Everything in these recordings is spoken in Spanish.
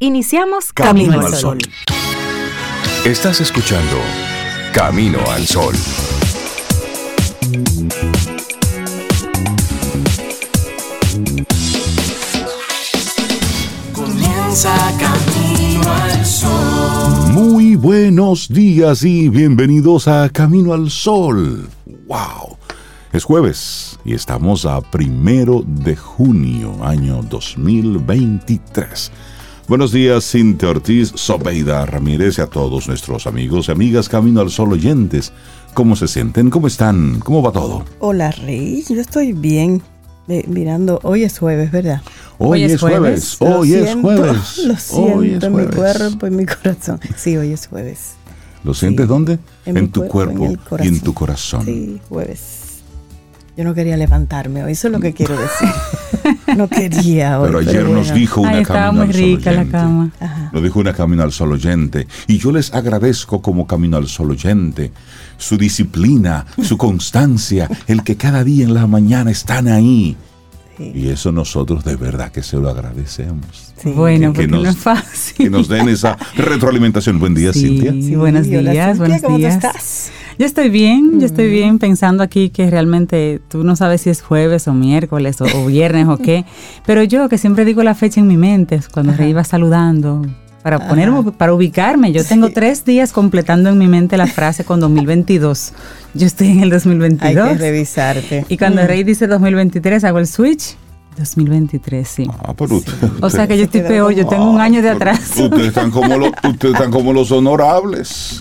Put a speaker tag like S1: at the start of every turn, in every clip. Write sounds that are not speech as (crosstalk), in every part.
S1: Iniciamos Camino, al Sol.
S2: Estás escuchando Camino al Sol.
S3: Comienza Camino al Sol.
S4: Muy buenos días y bienvenidos a Camino al Sol. ¡Wow! Es jueves y estamos a primero de junio, año 2023. Buenos días, Cintia Ortiz, Sobeida Ramírez y a todos nuestros amigos y amigas Camino al Sol oyentes. ¿Cómo se sienten? ¿Cómo están? ¿Cómo va todo?
S5: Hola, Rey. Yo estoy bien. Eh, mirando, hoy es jueves, ¿verdad?
S4: Hoy, es jueves.
S5: Lo
S4: Hoy es
S5: siento,
S4: jueves. (laughs)
S5: Lo
S4: Hoy
S5: siento
S4: es
S5: en mi
S4: jueves.
S5: cuerpo y mi corazón. Sí, hoy es jueves.
S4: ¿Lo sientes
S5: Sí.
S4: dónde? En,
S5: mi
S4: tu cuerpo
S5: en el
S4: y en tu corazón.
S5: Sí, jueves. Yo no quería levantarme hoy, eso es lo que quiero decir. no quería hoy.
S4: Pero ayer nos
S5: bueno.
S4: dijo una
S1: Ay, estaba muy
S4: al Sol
S1: rica la
S4: oyente.
S1: cama.
S5: Ajá.
S4: Lo dijo una Camino al Sol oyente. Y yo les agradezco como Camino al Sol oyente su disciplina, su (laughs) constancia, el que cada día en la mañana están ahí.
S5: Sí.
S4: Y eso nosotros de verdad que se lo agradecemos.
S5: Sí.
S1: Bueno,
S4: que
S1: porque
S4: nos-
S1: no es fácil.
S4: Que nos den esa retroalimentación. Buen día,
S1: Sí.
S4: Cintia.
S1: Sí, buenos
S5: hola,
S1: días,
S5: Cintia,
S1: buenos
S5: ¿cómo
S1: días.
S5: estás?
S1: Yo estoy bien, yo estoy bien pensando aquí que realmente tú no sabes si es jueves o miércoles o, o viernes o qué, (laughs) pero yo que siempre digo la fecha en mi mente es cuando Rey iba saludando para ponerme, para ubicarme. Yo tengo
S5: Sí.
S1: tres días completando en mi mente la frase con 2022. Yo estoy en el
S5: Hay
S1: 2022.
S5: que revisarte.
S1: Y cuando
S5: Mm.
S1: Rey dice 2023 hago el switch. 2023, sí.
S4: Ah, pero usted-
S1: O sea que yo estoy peor, yo tengo un año de atrás.
S4: Ustedes están como los, (laughs) ustedes están como los honorables.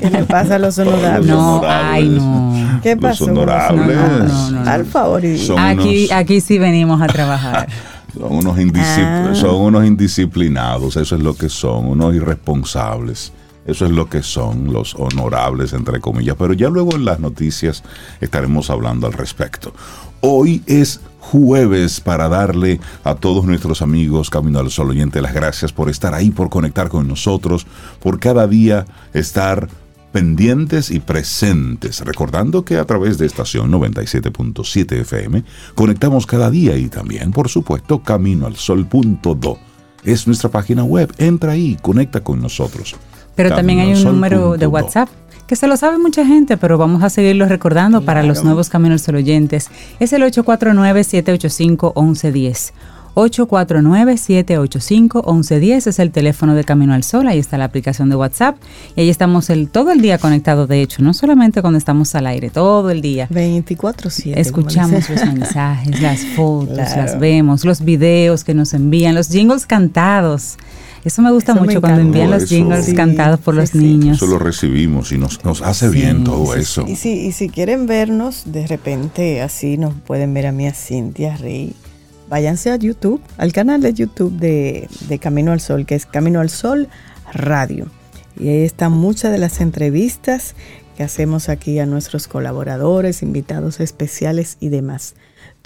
S5: ¿Qué le pasa a los honorables?
S1: No,
S4: honorables.
S1: ay, no.
S5: ¿Qué pasó los
S4: honorables.
S1: No, no, no.
S5: Al favor, y-
S4: Son
S1: Aquí,
S4: unos-
S1: aquí sí venimos a trabajar. (laughs)
S4: Son unos, indiscipl-
S5: Ah.
S4: son unos indisciplinados, eso es lo que son, unos irresponsables. Eso es lo que son los honorables, entre comillas. Pero ya luego en las noticias estaremos hablando al respecto. Hoy es jueves para darle a todos nuestros amigos Camino al Sol oyente las gracias por estar ahí, por conectar con nosotros, por cada día estar pendientes y presentes, recordando que a través de estación 97.7 FM conectamos cada día y también, por supuesto, caminoalsol.do. Es nuestra página web, entra ahí, conecta con nosotros.
S1: Pero también hay un número de. WhatsApp que se lo sabe mucha gente, pero vamos a seguirlo recordando para los nuevos Caminos Sol oyentes. Es el 849-785-1110. 849-785-1110 es el teléfono de Camino al Sol, ahí está la aplicación de WhatsApp y ahí estamos el, todo el día conectados, de hecho, no solamente cuando estamos al aire, todo el día.
S5: 24-7. como
S1: Escuchamos los mensajes, las fotos, (laughs)
S5: Claro.
S1: las vemos, los videos que nos envían, los jingles cantados. Eso me gusta
S5: Eso me
S1: mucho cuando envían los
S4: eso.
S1: jingles
S5: Sí,
S1: cantados por
S5: sí,
S1: los
S5: sí.
S1: niños.
S4: Eso lo recibimos y nos, nos hace
S1: Sí,
S4: bien todo
S1: sí,
S4: eso.
S5: Y si, y si quieren vernos, de repente así nos pueden ver a mí, a Cintia Rey. Váyanse a YouTube, al canal de YouTube de, de Camino al Sol, que es Camino al Sol Radio. Y ahí están muchas de las entrevistas que hacemos aquí a nuestros colaboradores, invitados especiales y demás.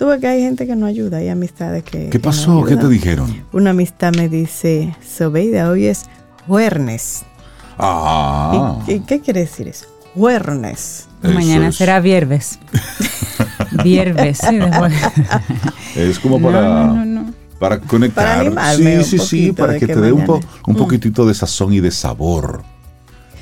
S5: Tuve que hay gente que no ayuda, hay amistades que.
S4: ¿Qué
S5: que no
S4: pasó? ¿Qué te dijeron?
S5: Una amistad me dice, Sobeida, hoy es jueves.
S4: Ah,
S5: ¿Y, y qué quiere decir eso? Jueves.
S1: Mañana
S4: es-
S1: será viernes. (laughs) viernes, sí.
S4: Es como para,
S1: no, no, no.
S4: para conectar.
S5: Para
S4: sí, sí, sí, para que
S5: que
S4: te dé un, po- un
S5: Mm.
S4: poquitito de sazón y de sabor.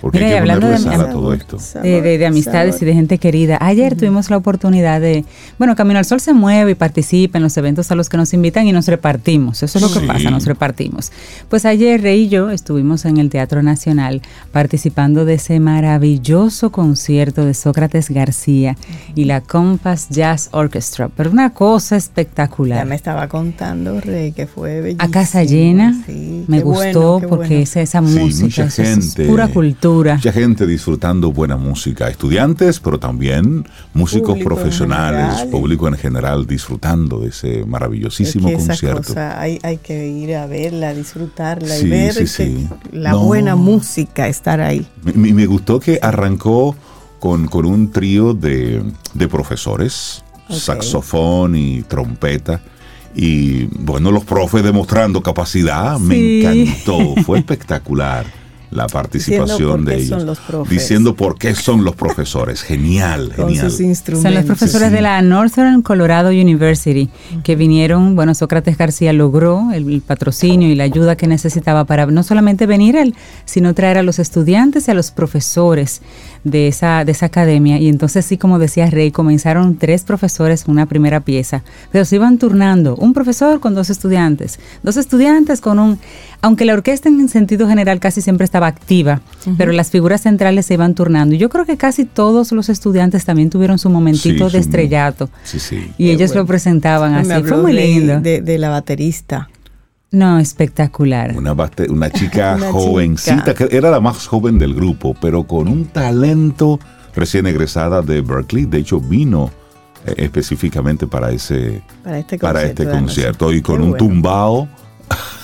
S4: Porque
S1: Mira, y
S4: hay que
S1: hablando de-
S4: sal a todo esto.
S1: de, de- de amistades y de gente querida. Ayer tuvimos la oportunidad de, bueno, Camino al Sol se mueve y participa en los eventos a los que nos invitan y nos repartimos. Eso es lo que
S4: Sí.
S1: pasa, nos repartimos. Pues ayer Rey y yo estuvimos en el Teatro Nacional participando de ese maravilloso concierto de Sócrates García y la Compass Jazz Orchestra. Pero una cosa
S5: Ya
S1: espectacular.
S5: me estaba contando, Rey, que fue bellísimo.
S1: A casa llena,
S5: Sí,
S1: me
S5: qué
S1: gustó
S5: bueno,
S1: porque
S5: bueno.
S1: es esa
S4: Sí,
S1: música,
S4: mucha
S1: eso es
S4: gente.
S1: pura cultura.
S4: Mucha gente disfrutando buena música. Estudiantes, pero también músicos
S5: Público en
S4: profesionales,
S5: general.
S4: público en general, disfrutando de ese
S5: Es
S4: maravillosísimo
S5: que esa
S4: concierto.
S5: cosa hay, hay que ir a verla, disfrutarla
S4: Sí,
S5: y ver
S4: sí,
S5: que
S4: sí.
S5: la
S4: No.
S5: buena música, estar ahí.
S4: Me, me- me gustó que arrancó con, con un trío de, de profesores,
S5: Ok.
S4: saxofón y trompeta. Y bueno, los profes demostrando capacidad, me
S1: Sí.
S4: encantó, (laughs) fue espectacular. La participación de
S5: qué
S4: ellos.
S5: son los profes.
S4: Diciendo por qué son los profesores. Genial,
S5: Con
S4: genial.
S5: sus instrumentos.
S1: Son los profesores
S4: sí.
S1: de la Northern Colorado University que vinieron, bueno, Sócrates García logró el, el patrocinio y la ayuda que necesitaba para no solamente venir él, sino traer a los estudiantes y a los profesores de esa, de esa academia. Y entonces sí, como decía Rey, comenzaron tres profesores en una primera pieza, pero se iban turnando, un profesor con dos estudiantes, dos estudiantes con un, aunque la orquesta en sentido general casi siempre estaba activa, pero las figuras centrales se iban turnando. Y yo creo que casi todos los estudiantes también tuvieron su momentito
S4: Sí,
S1: de estrellato.
S4: Sí, sí.
S1: Y
S5: Qué
S1: ellos
S5: bueno.
S1: lo presentaban
S5: Me
S1: así.
S5: habló
S1: Fue muy
S5: de-
S1: lindo.
S5: De, de la baterista.
S1: No, espectacular.
S4: Una, (laughs) chica
S5: Una
S4: jovencita,
S5: chica.
S4: que era la más joven del grupo, pero con un talento recién egresada de Berkeley. De hecho, vino eh, específicamente para ese
S5: Para este concierto.
S4: para este concierto y con
S5: Qué
S4: un
S5: bueno.
S4: tumbao.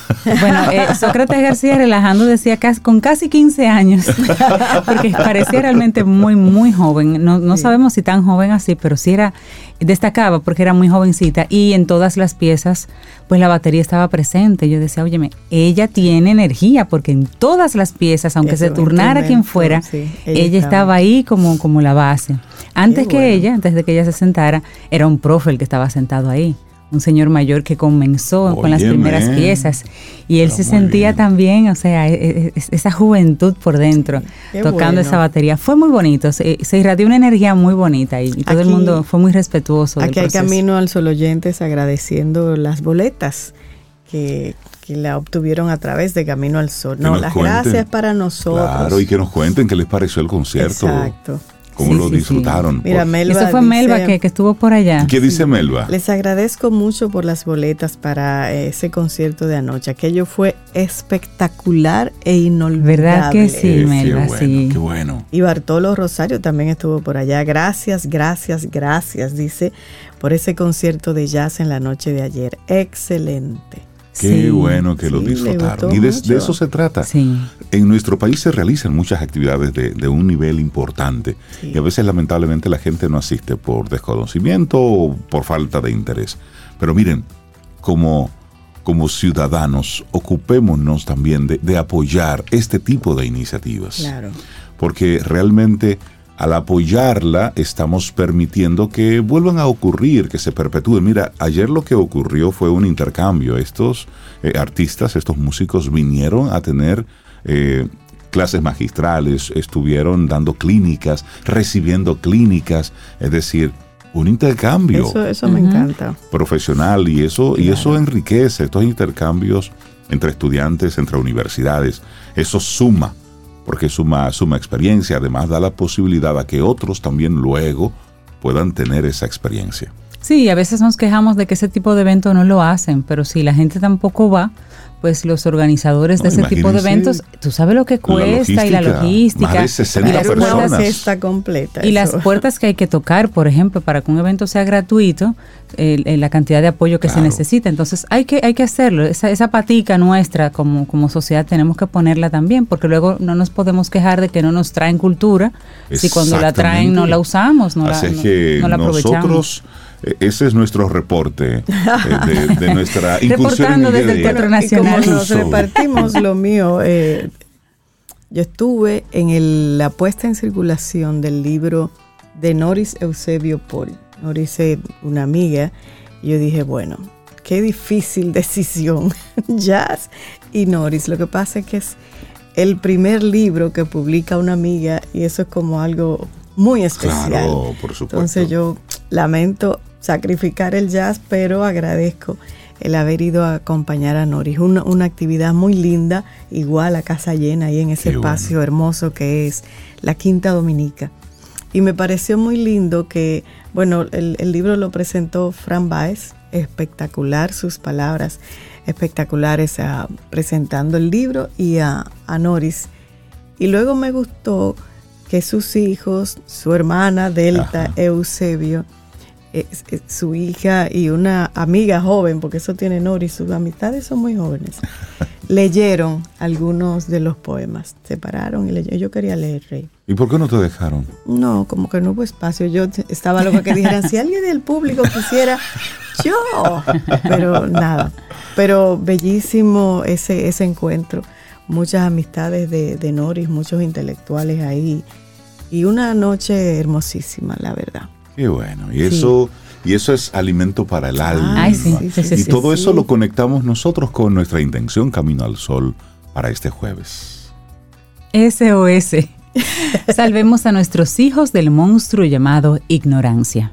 S4: (laughs)
S1: Bueno, eh, Sócrates García relajando decía que con casi 15 años, (laughs) porque parecía realmente muy, muy joven. No, no
S5: Sí.
S1: sabemos si tan joven así, pero sí era, destacaba porque era muy jovencita y en todas las piezas, pues la batería estaba presente. Yo decía, óyeme, ella tiene energía porque en todas las piezas, aunque se turnara quien fuera,
S5: sí,
S1: ella,
S5: ella
S1: estaba
S5: estaba.
S1: ahí como, como la base. Antes que ella, antes de que ella se sentara, era un profe el que estaba sentado ahí. Un señor mayor que comenzó con las primeras piezas y él
S4: Pero
S1: se sentía
S4: bien.
S1: también, o sea, e- e- es- esa juventud por dentro,
S5: qué
S1: tocando
S5: bueno.
S1: esa batería. Fue muy bonito, se, se irradió una energía muy bonita y, todo el mundo fue muy respetuoso.
S5: Aquí hay camino al sol oyentes agradeciendo las boletas que, que la obtuvieron a través de Camino al Sol.
S4: Que
S5: No, las
S4: cuenten.
S5: gracias para nosotros.
S4: Claro, y que nos cuenten qué les pareció el concierto.
S5: Exacto.
S4: Cómo
S1: Sí,
S4: lo
S1: sí, sí.
S4: disfrutaron.
S5: Mira, Melba
S1: Eso fue
S5: dice-
S1: Melba que, que estuvo por allá.
S4: ¿Qué dice Melba?
S5: Les agradezco mucho por las boletas para ese concierto de anoche. Aquello fue espectacular e inolvidable.
S1: ¿Verdad que sí?
S4: Eh,
S1: Melba,
S4: qué bueno,
S1: sí.
S4: qué bueno.
S5: Y Bartolo Rosario también estuvo por allá. Gracias, gracias, gracias, dice, por ese concierto de jazz en la noche de ayer. Excelente.
S4: Qué
S1: Sí,
S4: bueno que lo
S5: sí,
S4: disfrutaron. Y de, eso se trata.
S1: Sí.
S4: En nuestro país se realizan muchas actividades de, de un nivel importante y a veces lamentablemente la gente no asiste por desconocimiento o por falta de interés. Pero miren, como, como ciudadanos, ocupémonos también de, de apoyar este tipo de iniciativas.
S5: Claro.
S4: Porque realmente al apoyarla estamos permitiendo que vuelvan a ocurrir, que se perpetúen. Mira, ayer lo que ocurrió fue un intercambio. Estos eh, artistas, estos músicos vinieron a tener eh, clases magistrales, estuvieron dando clínicas, recibiendo clínicas, es decir, un intercambio
S5: Eso, eso me encanta.
S4: profesional y eso y eso enriquece estos intercambios entre estudiantes, entre universidades. Eso suma, porque suma suma experiencia, además da la posibilidad a que otros también luego puedan tener esa experiencia.
S1: Sí, a veces nos quejamos de que ese tipo de eventos no lo hacen, pero si la gente tampoco va, pues los organizadores de
S4: No,
S1: ese tipo de eventos, tú sabes lo que cuesta y la logística.
S4: Más de 60
S1: y las
S4: personas.
S1: puertas,
S5: cesta completa.
S1: y las puertas que hay que tocar, por ejemplo, para que un evento sea gratuito, el- la cantidad de apoyo que se necesita. Entonces hay que, hay que hacerlo. Esa, esa patica nuestra como, como sociedad tenemos que ponerla también, porque luego no nos podemos quejar de que no nos traen cultura, si cuando la traen no la usamos, no la,
S4: Así
S1: no-
S4: que
S1: no la aprovechamos.
S4: nosotros, eh, ese es nuestro reporte eh, de, de (laughs) nuestra incursión en el
S1: desde el Teatro. Nacional.
S5: Y como nos repartimos lo mío, eh, yo estuve en el- la puesta en circulación del libro de Noris Eusebio Paul. Noris es una amiga. Y yo dije, bueno, qué difícil (laughs) decisión. Jazz y Noris. Lo que pasa es que es el primer libro que publica una amiga y eso es como algo muy especial.
S4: Claro, por supuesto.
S5: Entonces yo lamento sacrificar el jazz, pero agradezco el haber ido a acompañar a Noris. Una, una actividad muy linda, igual a casa llena, ahí en ese
S4: Qué bueno.
S5: espacio hermoso que es la Quinta Dominica. Y me pareció muy lindo que, bueno, el, el libro lo presentó Fran Baez, espectacular sus palabras, espectaculares ah, presentando el libro y a, a Noris. Y luego me gustó que sus hijos, su hermana Delta,
S4: Ajá.
S5: Eusebio, su hija y una amiga joven, porque eso tiene Noris, sus amistades son muy jóvenes, (laughs) leyeron algunos de los poemas. Se pararon y leyeron. Yo quería leer, Rey.
S4: ¿Y por qué no te dejaron?
S5: No, como que no hubo espacio. Yo estaba loca que dijeran, si alguien del público quisiera, yo. Pero nada. Pero bellísimo ese, ese encuentro. Muchas amistades de, de Noris, muchos intelectuales ahí. Y una noche hermosísima, la verdad.
S4: Qué bueno. Y eso, y eso es alimento para el alma.
S1: Ay, sí, sí, sí,
S4: y
S1: sí,
S4: todo
S5: sí.
S4: eso lo conectamos nosotros con nuestra intención Camino al Sol para este jueves.
S1: SOS. (laughs) Salvemos a nuestros hijos del monstruo llamado ignorancia.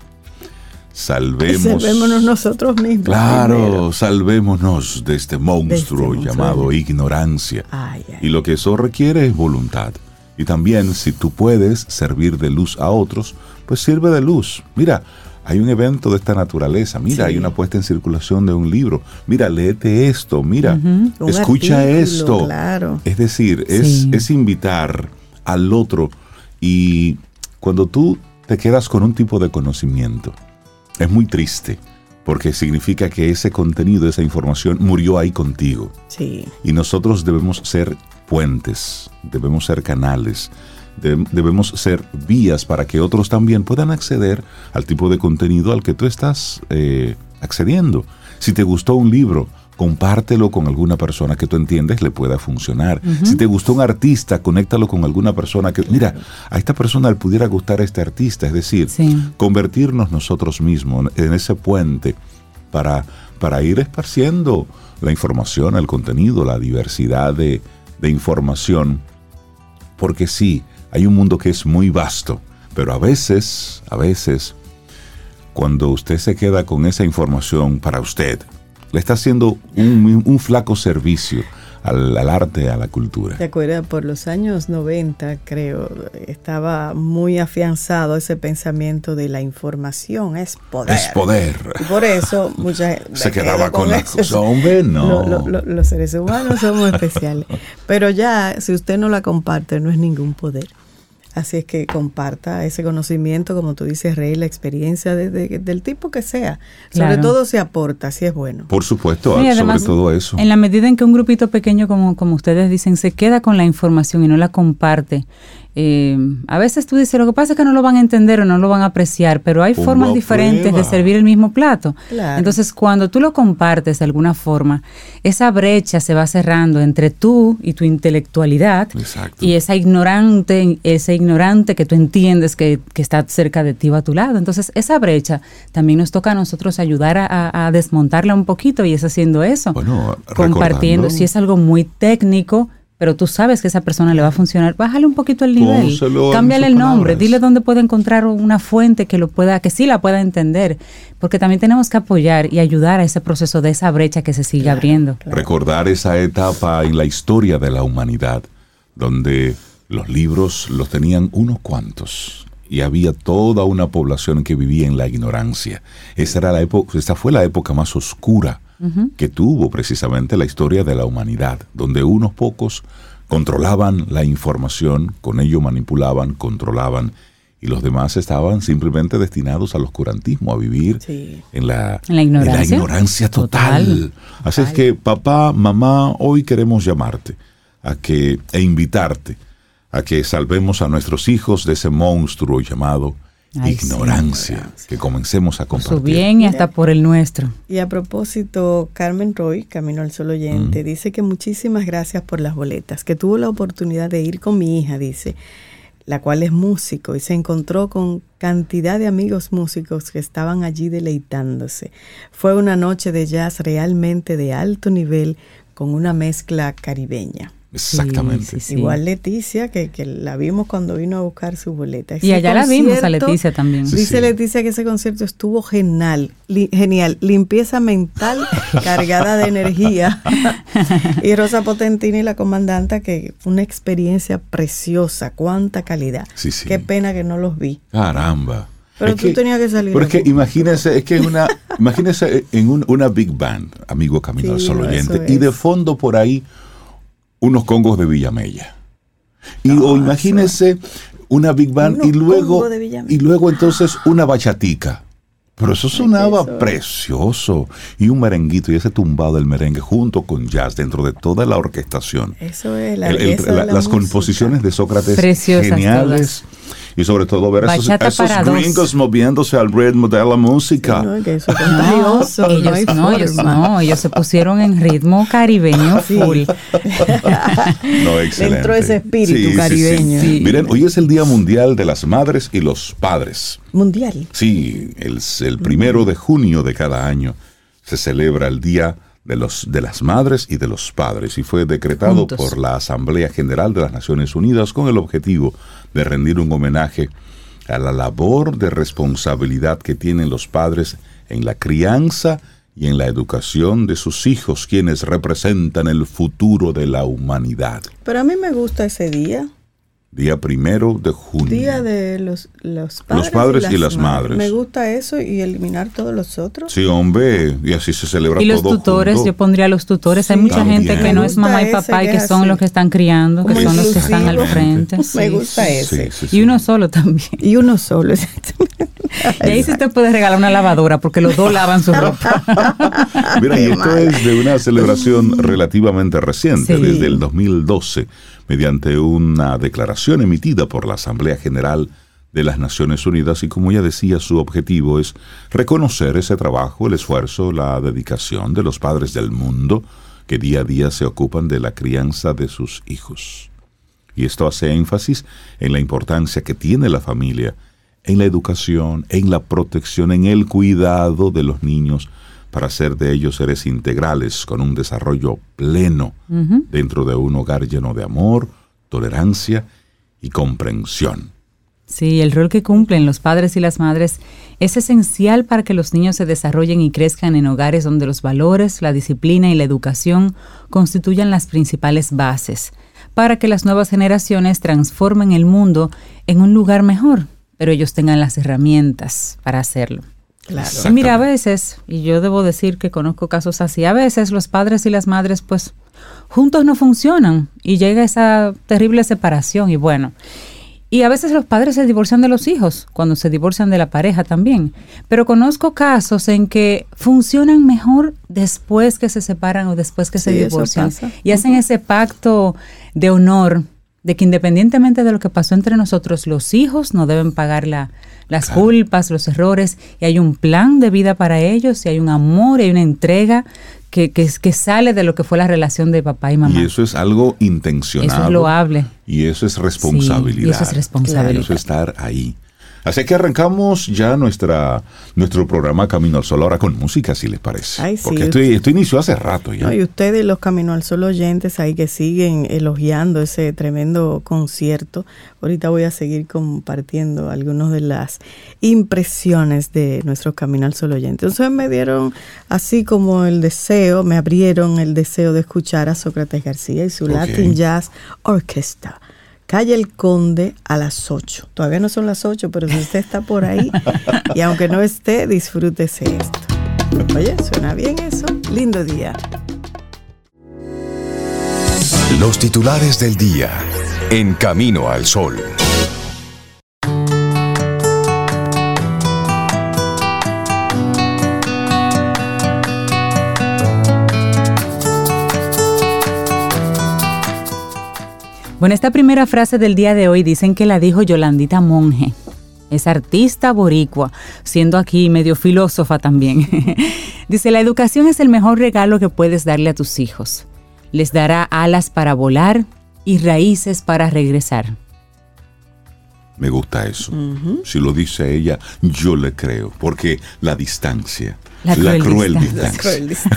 S4: Salvemos.
S5: Salvémonos nosotros mismos.
S4: Claro,
S5: primero.
S4: salvémonos de este monstruo
S5: monstruo.
S4: llamado ignorancia.
S5: Ay, ay.
S4: Y lo que eso requiere es voluntad. Y también, si tú puedes servir de luz a otros, pues sirve de luz. Mira, hay un evento de esta naturaleza. Mira,
S5: Sí.
S4: hay una puesta en circulación de un libro. Mira, léete esto. Mira, escucha
S5: artículo,
S4: esto.
S5: claro.
S4: Es decir, es,
S1: Sí.
S4: es invitar al otro. Y cuando tú te quedas con un tipo de conocimiento, es muy triste. Porque significa que ese contenido, esa información murió ahí contigo.
S5: Sí.
S4: Y nosotros debemos ser puentes, debemos ser canales, debemos ser vías para que otros también puedan acceder al tipo de contenido al que tú estás eh, accediendo. Si te gustó un libro, compártelo con alguna persona que tú entiendes le pueda funcionar. Si te gustó un artista, conéctalo con alguna persona que, mira, a esta persona le pudiera gustar este artista. Es decir,
S1: Sí.
S4: convertirnos nosotros mismos en ese puente para, para ir esparciendo la información, el contenido, la diversidad de, de información. Porque sí, hay un mundo que es muy vasto, pero a veces, a veces, cuando usted se queda con esa información para usted, le está haciendo un, un flaco servicio al, al arte, a la cultura.
S5: ¿Te acuerdas? Por los años 90, creo, estaba muy afianzado ese pensamiento de la información es poder.
S4: Es poder.
S5: Y por eso mucha (laughs) gente
S4: Se quedaba con la
S5: eso.
S4: cosa. Hombre, no.
S5: Lo- lo- lo- los seres humanos somos especiales. Pero ya, si usted no la comparte, no es ningún poder. Así es que comparta ese conocimiento, como tú dices, Rey, la experiencia de- de- del tipo que sea. Sobre
S1: Claro.
S5: todo si aporta, si es bueno.
S4: Por supuesto,
S1: Y
S4: sobre
S1: además,
S4: todo eso.
S1: En la medida en que un grupito pequeño, como, como ustedes dicen, se queda con la información y no la comparte, eh, a veces tú dices, lo que pasa es que no lo van a entender o no lo van a apreciar, pero hay formas diferentes de servir el mismo plato.
S5: Claro.
S1: Entonces, cuando tú lo compartes de alguna forma, esa brecha se va cerrando entre tú y tu intelectualidad
S4: Exacto.
S1: y esa ignorante, ese ignorante que tú entiendes que, que está cerca de ti o a tu lado. Entonces, esa brecha también nos toca a nosotros ayudar a, a- a desmontarla un poquito y es haciendo eso.
S4: Bueno,
S1: compartiendo. Si es algo muy técnico, pero tú sabes que a esa persona le va a funcionar, bájale un poquito el nivel.
S4: Pónselo
S1: Cámbiale el nombre,
S4: palabras.
S1: dile dónde puede encontrar una fuente que lo pueda, que sí la pueda entender. Porque también tenemos que apoyar y ayudar a ese proceso de esa brecha que se sigue abriendo.
S4: recordar esa etapa en la historia de la humanidad, donde los libros los tenían unos cuantos y había toda una población que vivía en la ignorancia. Esa era la época, esta fue la época más oscura que tuvo precisamente la historia de la humanidad, donde unos pocos controlaban la información, con ello manipulaban, controlaban y los demás estaban simplemente destinados al oscurantismo, a vivir
S5: Sí.
S4: en la,
S1: En la ignorancia.
S4: ignorancia total.
S1: Total.
S4: Así es que papá, mamá, hoy queremos llamarte a que e invitarte a que salvemos a nuestros hijos de ese monstruo llamado
S1: Ay, sí.
S4: ignorancia, que comencemos a
S1: Por su
S4: compartir.
S1: bien y hasta por el nuestro.
S5: Y a propósito, Carmen Roy, Camino al Sol Oyente, dice que muchísimas gracias por las boletas, que tuvo la oportunidad de ir con mi hija, dice, la cual es músico, y se encontró con cantidad de amigos músicos que estaban allí deleitándose. Fue una noche de jazz realmente de alto nivel con una mezcla caribeña.
S4: Exactamente.
S1: Sí, sí, sí.
S5: Igual Leticia, que, que la vimos cuando vino a buscar su boleta.
S1: Y allá la vimos a Leticia también.
S4: Sí,
S5: Dice
S4: sí.
S5: Leticia que ese concierto estuvo genial, li- genial, limpieza mental (laughs) cargada de energía. (laughs) y Rosa Potentini, la comandanta, que fue una experiencia preciosa, cuánta calidad.
S4: Sí, sí.
S5: Qué pena que no los vi.
S4: Caramba.
S5: Pero
S4: Es
S5: tú tenías que salir
S4: Pero es que
S5: aquí.
S4: imagínense, es que es una, (laughs) imagínense en un- una big band, amigo Camino al
S5: Sí,
S4: Sol oyente, y de fondo por ahí unos congos de Villamella. Y
S5: Ah,
S4: o imagínense una big band y luego y luego entonces una bachatica. Pero eso sonaba
S5: eso
S4: precioso. Y un merenguito y ese tumbado del merengue junto con jazz dentro de toda la orquestación.
S5: Eso es la
S4: El- el-
S5: belleza de
S4: la-
S5: la
S4: las
S5: música.
S4: composiciones de Sócrates
S1: Preciosas
S4: geniales y sobre todo ver esos, esos gringos moviéndose al ritmo de la música.
S5: No, que eso es
S1: No, ellos, no, ellos, no, ellos se pusieron en ritmo caribeño
S5: Sí.
S1: full. (laughs)
S4: No, excelente.
S5: entró ese espíritu caribeño.
S1: Sí.
S4: Miren, hoy es el Día Mundial de las Madres y los Padres.
S5: Mundial.
S4: Sí, el, el primero de junio de cada año se celebra el Día de, los, de las Madres y de los Padres y fue decretado
S1: Juntos.
S4: por la Asamblea General de las Naciones Unidas con el objetivo de rendir un homenaje a la labor de responsabilidad que tienen los padres en la crianza y en la educación de sus hijos, quienes representan el futuro de la humanidad.
S5: Pero a mí me gusta ese día.
S4: Día primero de junio.
S5: Día de los, los padres,
S4: padres y las madres.
S5: Me gusta eso y eliminar todos los otros.
S4: Sí, hombre, y así se celebra
S1: Y los
S4: todo
S1: tutores,
S4: junto.
S1: yo pondría los tutores. Hay mucha
S4: también.
S1: gente que no es mamá y papá y que son
S5: así.
S1: los que están criando, que
S5: Como
S1: son los que están al frente. (laughs)
S5: Me
S1: Sí.
S5: gusta ese.
S4: Sí, sí,
S1: Y uno solo también.
S5: Y uno solo, exactamente. (laughs)
S1: Y ahí sí te puedes regalar una lavadora porque los dos lavan su ropa.
S4: Mira, y esto es de una celebración (laughs) relativamente reciente,
S1: Sí.
S4: desde el 2012, mediante una declaración emitida por la Asamblea General de las Naciones Unidas y como ya decía, su objetivo es reconocer ese trabajo, el esfuerzo, la dedicación de los padres del mundo que día a día se ocupan de la crianza de sus hijos. Y esto hace énfasis en la importancia que tiene la familia en la educación, en la protección, en el cuidado de los niños para hacer de ellos seres integrales con un desarrollo pleno dentro de un hogar lleno de amor, tolerancia y comprensión.
S1: Sí, el rol que cumplen los padres y las madres es esencial para que los niños se desarrollen y crezcan en hogares donde los valores, la disciplina y la educación constituyan las principales bases, para que las nuevas generaciones transformen el mundo en un lugar mejor, pero ellos tengan las herramientas para hacerlo.
S5: Claro.
S1: Mira, a veces, y yo debo decir que conozco casos así, a veces los padres y las madres pues juntos no funcionan y llega esa terrible separación y bueno, y a veces los padres se divorcian de los hijos, cuando se divorcian de la pareja también. Pero conozco casos en que funcionan mejor después que se separan o después que se
S5: Sí,
S1: divorcian. Y hacen ese pacto de honor de que independientemente de lo que pasó entre nosotros, los hijos no deben pagar la- las culpas, los errores, y hay un plan de vida para ellos, y hay un amor, y hay una entrega que, que, que sale de lo que fue la relación de papá y mamá.
S4: Y eso es algo intencionado.
S1: Eso es loable.
S4: Y eso es responsabilidad.
S1: Sí, y eso es responsabilidad.
S4: Eso es estar ahí. Así que arrancamos ya nuestra, nuestro programa Camino al Sol ahora con música, si les parece.
S5: Ay, sí.
S4: Porque esto, esto inició hace rato ya.
S5: No, y ustedes, los Camino al Sol oyentes ahí que siguen elogiando ese tremendo concierto, ahorita voy a seguir compartiendo algunas de las impresiones de nuestros Camino al Sol oyentes. Entonces me dieron así como el deseo, me abrieron el deseo de escuchar a Sócrates García y su. Latin Jazz Orchestra. Calle El Conde a las 8. Todavía no son las 8, pero si usted está por ahí y aunque no esté, disfrútese esto. Oye, suena bien eso. Lindo día.
S2: Los titulares del día en Camino al Sol.
S1: Bueno, esta primera frase del día de hoy dicen que la dijo Yolandita Monge. Es artista boricua, siendo aquí medio filósofa también. (laughs) Dice, la educación es el mejor regalo que puedes darle a tus hijos. Les dará alas para volar y raíces para regresar.
S4: Me gusta eso. Si lo dice ella, yo le creo. Porque la distancia,
S1: La
S4: la,
S1: cruel
S4: cruel,
S1: distancia.
S4: distancia.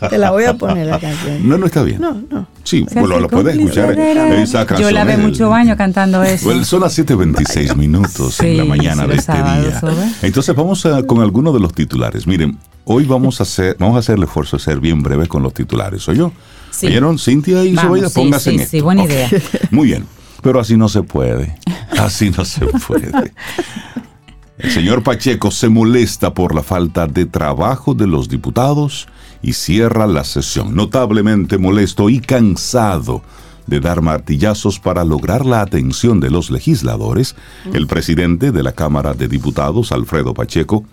S4: (laughs)
S5: Te la voy a poner la canción.
S4: No, no está bien.
S5: No, no.
S4: Sí,
S1: Se
S4: bueno,
S1: hace
S4: lo puedes escuchar. Esa canción
S1: Yo la ve mucho baño cantando eso.
S4: Bueno, son las 7.26 minutos en la mañana
S1: sí,
S4: de este día. Entonces vamos a- con algunos de los titulares. Miren, hoy vamos a hacer, vamos a hacer el esfuerzo de ser bien breves con los titulares. ¿Soy yo?
S1: Sí.
S4: ¿Oyeron? Cintia y
S1: sí,
S4: póngase
S1: sí,
S4: en esto.
S1: sí, buena idea.
S4: Muy bien. Pero así no se puede. Así no se (laughs) puede. El señor Pacheco se molesta por la falta de trabajo de los diputados y cierra la sesión, notablemente molesto y cansado de dar martillazos para lograr la atención de los legisladores, el presidente de la Cámara de Diputados, Alfredo Pacheco,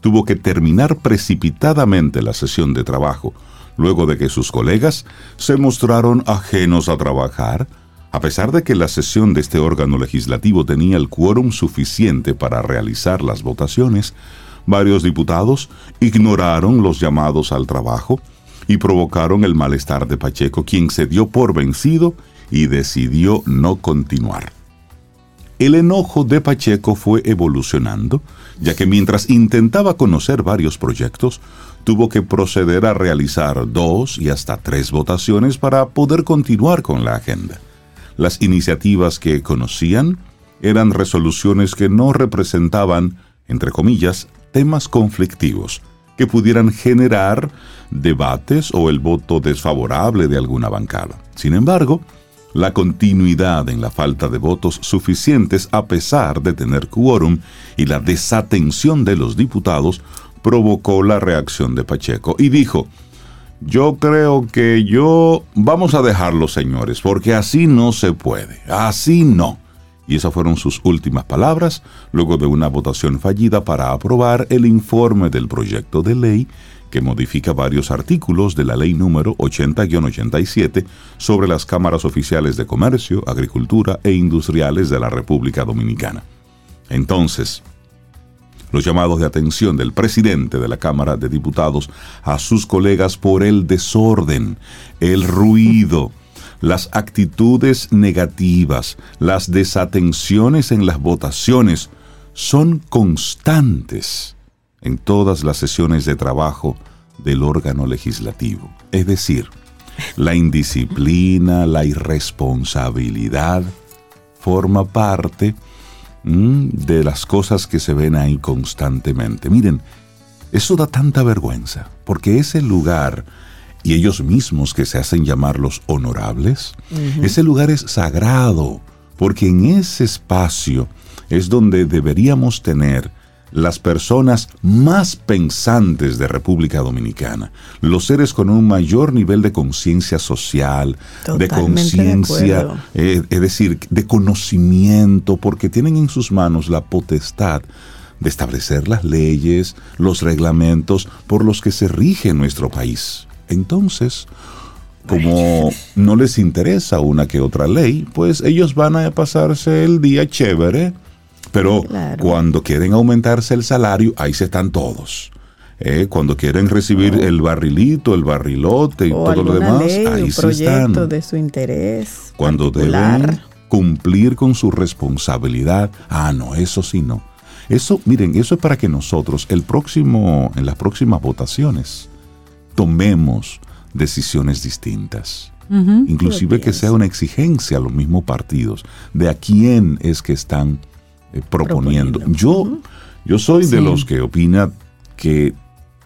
S4: tuvo que terminar precipitadamente la sesión de trabajo, luego de que sus colegas se mostraron ajenos a trabajar, A pesar de que la sesión de este órgano legislativo tenía el quórum suficiente para realizar las votaciones, varios diputados ignoraron los llamados al trabajo y provocaron el malestar de Pacheco, quien se dio por vencido y decidió no continuar. El enojo de Pacheco fue evolucionando, ya que mientras intentaba conocer varios proyectos, tuvo que proceder a realizar dos y hasta tres votaciones para poder continuar con la agenda. Las iniciativas que conocían eran resoluciones que no representaban, entre comillas, temas conflictivos, que pudieran generar debates o el voto desfavorable de alguna bancada. Sin embargo, la continuidad en la falta de votos suficientes a pesar de tener quórum y la desatención de los diputados provocó la reacción de Pacheco y dijo, yo creo que yo vamos a dejarlo, señores, porque así no se puede, así no. Y esas fueron sus últimas palabras luego de una votación fallida para aprobar el informe del proyecto de ley que modifica varios artículos de la ley número 80-87 sobre las cámaras oficiales de comercio, agricultura e industriales de la República Dominicana. Entonces, los llamados de atención del presidente de la Cámara de Diputados a sus colegas por el desorden, el ruido, las actitudes negativas, las desatenciones en las votaciones son constantes en todas las sesiones de trabajo del órgano legislativo. Es decir, la indisciplina, la irresponsabilidad forma parte de las cosas que se ven ahí constantemente. Miren, eso da tanta vergüenza, porque ese lugar, y ellos mismos que se hacen llamar los honorables, ese lugar es sagrado, porque en ese espacio es donde deberíamos tener las personas más pensantes de República Dominicana, los seres con un mayor nivel de conciencia social, de conciencia, eh, es decir, de conocimiento, porque tienen en sus manos la potestad de establecer las leyes, los reglamentos por los que se rige nuestro país. Entonces, como no les interesa una que otra ley, pues ellos van a pasarse el día chévere, pero cuando quieren aumentarse el salario, ahí se están todos. Eh, cuando quieren recibir el barrilito, el barrilote y todo lo demás, ahí sí están.
S5: de su interés.
S4: Cuando deben cumplir con su responsabilidad, ah, no, eso sí no. Eso, miren, eso es para que nosotros el próximo, en las próximas votaciones, tomemos decisiones distintas. Inclusive que sea una exigencia a los mismos partidos de a quién es que están eh, proponiendo. Yo, yo soy de los que opina que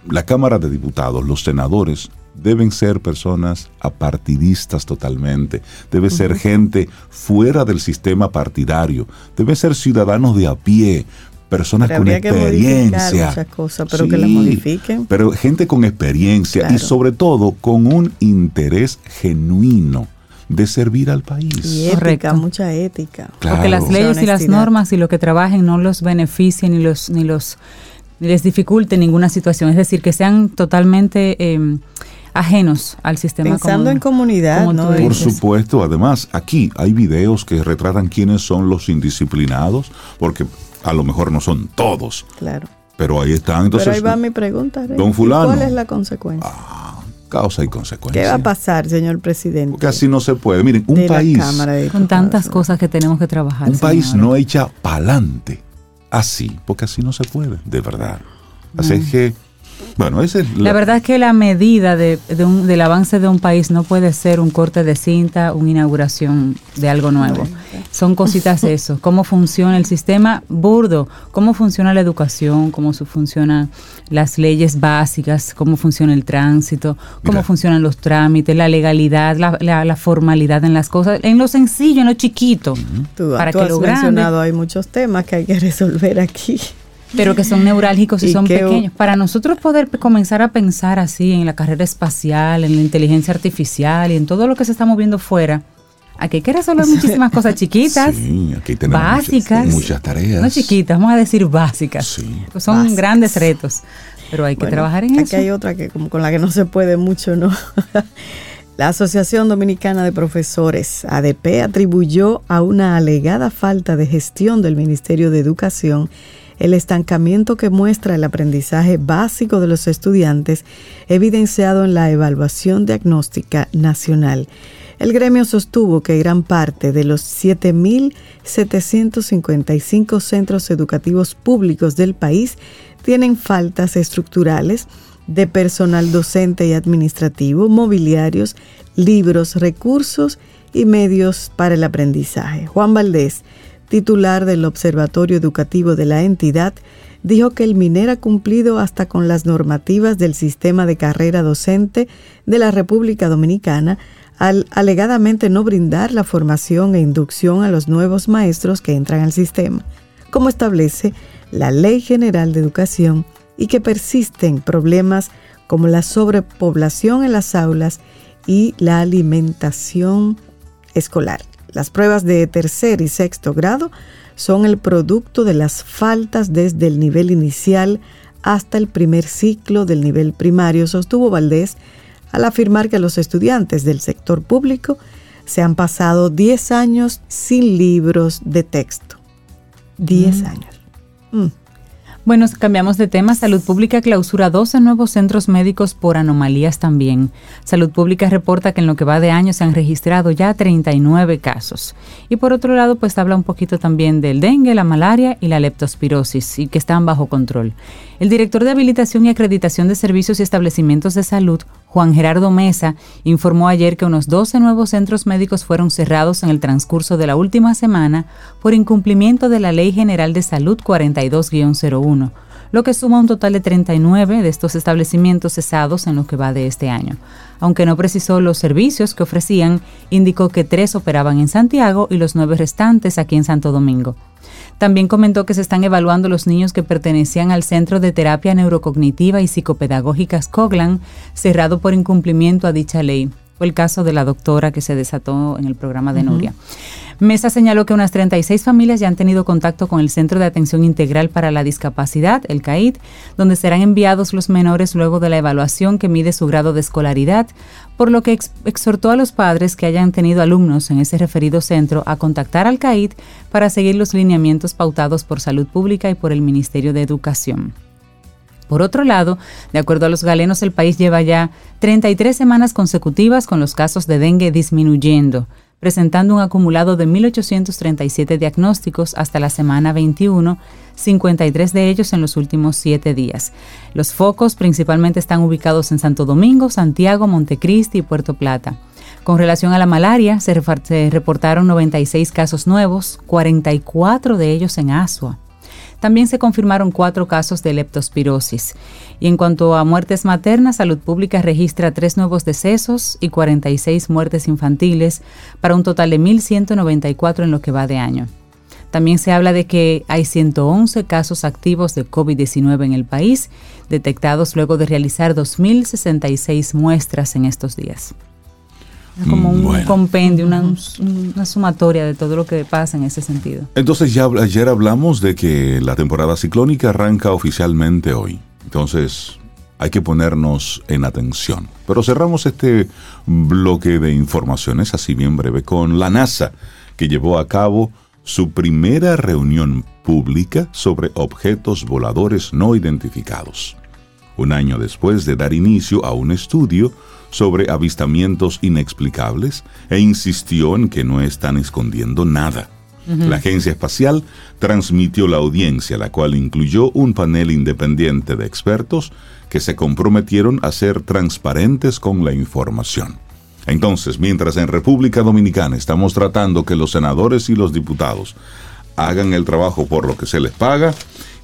S4: la Cámara de Diputados, los senadores, deben ser personas apartidistas totalmente, debe ser gente fuera del sistema partidario, debe ser ciudadanos de a pie, personas con experiencia.
S5: pero que la modifiquen.
S4: Pero gente con experiencia y sobre todo con un interés genuino de servir al país.
S5: Y ética, mucha ética.
S1: Porque las leyes y las normas y lo que trabajen no los beneficien ni los ni los les dificulte ninguna situación. Es decir, que sean totalmente eh, ajenos al sistema.
S5: Pensando en comunidad, ¿no?
S4: Por supuesto. Además, aquí hay videos que retratan quiénes son los indisciplinados, porque a lo mejor no son todos.
S5: Claro.
S4: Pero ahí están. Entonces,
S5: Pero ahí va mi pregunta.
S4: Don fulano.
S5: ¿Cuál es la consecuencia?
S4: Ah, causa y consecuencia.
S5: ¿Qué va a pasar, señor presidente?
S4: Porque así no se puede. Miren, un país.
S1: Con tantas cosas que tenemos que trabajar.
S4: Un país no echa pa'lante así, porque así no se puede, de verdad. Así es que bueno, esa es
S1: la... verdad es que la medida de, del avance de un país no puede ser un corte de cinta, una inauguración de algo nuevo. Son cositas eso, cómo funciona el sistema burdo, cómo funciona la educación, cómo funcionan las leyes básicas, cómo funciona el tránsito, cómo funcionan los trámites, la legalidad, la, formalidad en las cosas, en lo sencillo, en lo chiquito.
S5: para que lo mencionado, hay muchos temas que hay que (laughs) resolver aquí
S1: pero que son neurálgicos y, son pequeños. Para nosotros poder comenzar a pensar así en la carrera espacial, en la inteligencia artificial y en todo lo que se está moviendo fuera, aquí hay que resolver (laughs) muchísimas cosas chiquitas, básicas,
S4: muchas, tareas.
S1: No chiquitas, vamos a decir básicas. Pues son grandes retos, pero hay que trabajar en
S5: aquí
S1: eso.
S5: Aquí hay otra que como con la que no se puede mucho, ¿no? (laughs) La Asociación Dominicana de Profesores, ADP, atribuyó a una alegada falta de gestión del Ministerio de Educación el estancamiento que muestra el aprendizaje básico de los estudiantes evidenciado en la evaluación diagnóstica nacional. El gremio sostuvo que gran parte de los 7.755 centros educativos públicos del país tienen faltas estructurales de personal docente y administrativo, mobiliarios, libros, recursos y medios para el aprendizaje. Juan Valdés, titular del Observatorio Educativo de la entidad, dijo que el MINER ha cumplido hasta con las normativas del sistema de carrera docente de la República Dominicana al alegadamente no brindar la formación e inducción a los nuevos maestros que entran al sistema, como establece la Ley General de Educación y que persisten problemas como la sobrepoblación en las aulas y la alimentación escolar. Las pruebas de tercer y sexto grado son el producto de las faltas desde el nivel inicial hasta el primer ciclo del nivel primario, sostuvo Valdés al afirmar que los estudiantes del sector público se han pasado 10 años sin libros de texto. 10 mm. años. Mm.
S1: Bueno, cambiamos de tema. Salud Pública clausura 12 nuevos centros médicos por anomalías también. Salud Pública reporta que en lo que va de año se han registrado ya 39 casos. Y por otro lado, pues habla un poquito también del dengue, la malaria y la leptospirosis y que están bajo control. El director de Habilitación y Acreditación de Servicios y Establecimientos de Salud, Juan Gerardo Mesa informó ayer que unos 12 nuevos centros médicos fueron cerrados en el transcurso de la última semana por incumplimiento de la Ley General de Salud 42-01, lo que suma un total de 39 de estos establecimientos cesados en lo que va de este año. Aunque no precisó los servicios que ofrecían, indicó que tres operaban en Santiago y los nueve restantes aquí en Santo Domingo. También comentó que se están evaluando los niños que pertenecían al Centro de Terapia Neurocognitiva y Psicopedagógica Scoglan, cerrado por incumplimiento a dicha ley. Fue el caso de la doctora que se desató en el programa de Nuria. Mesa señaló que unas 36 familias ya han tenido contacto con el Centro de Atención Integral para la Discapacidad, el CAID, donde serán enviados los menores luego de la evaluación que mide su grado de escolaridad, por lo que exhortó a los padres que hayan tenido alumnos en ese referido centro a contactar al CAID para seguir los lineamientos pautados por Salud Pública y por el Ministerio de Educación. Por otro lado, de acuerdo a los galenos, el país lleva ya 33 semanas consecutivas con los casos de dengue disminuyendo presentando un acumulado de 1.837 diagnósticos hasta la semana 21, 53 de ellos en los últimos siete días. Los focos principalmente están ubicados en Santo Domingo, Santiago, Montecristi y Puerto Plata. Con relación a la malaria, se, reportaron 96 casos nuevos, 44 de ellos en Asua. También se confirmaron cuatro casos de leptospirosis. Y en cuanto a muertes maternas, Salud Pública registra tres nuevos decesos y 46 muertes infantiles, para un total de 1.194 en lo que va de año. También se habla de que hay 111 casos activos de COVID-19 en el país, detectados luego de realizar 2.066 muestras en estos días como un compendio, una, sumatoria de todo lo que pasa en ese sentido.
S4: Entonces ya ayer hablamos de que la temporada ciclónica arranca oficialmente hoy. Entonces hay que ponernos en atención. Pero cerramos este bloque de informaciones así bien breve con la NASA, que llevó a cabo su primera reunión pública sobre objetos voladores no identificados. Un año después de dar inicio a un estudio sobre avistamientos inexplicables e insistió en que no están escondiendo nada. La agencia espacial transmitió la audiencia, la cual incluyó un panel independiente de expertos que se comprometieron a ser transparentes con la información. Entonces, mientras en República Dominicana estamos tratando que los senadores y los diputados hagan el trabajo por lo que se les paga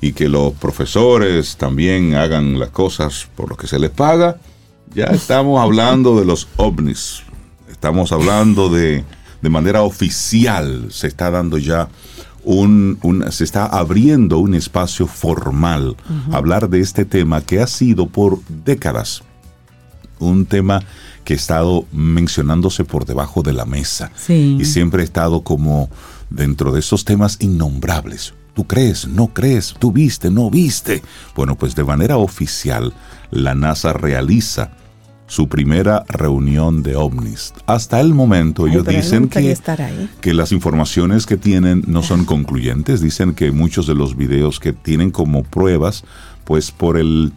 S4: y que los profesores también hagan las cosas por lo que se les paga, ya estamos hablando de los ovnis. Estamos hablando de, de manera oficial, se está dando ya un, se está abriendo un espacio formal hablar de este tema que ha sido por décadas un tema que ha estado mencionándose por debajo de la mesa y siempre ha estado como dentro de esos temas innombrables. ¿Tú crees? ¿No crees? ¿Tú viste? ¿No viste? Bueno, pues de manera oficial la NASA realiza su primera reunión de ovnis. Hasta el momento
S5: Ay,
S4: ellos dicen que, que las informaciones que tienen no son concluyentes. Dicen que muchos de los videos que tienen como pruebas, pues por el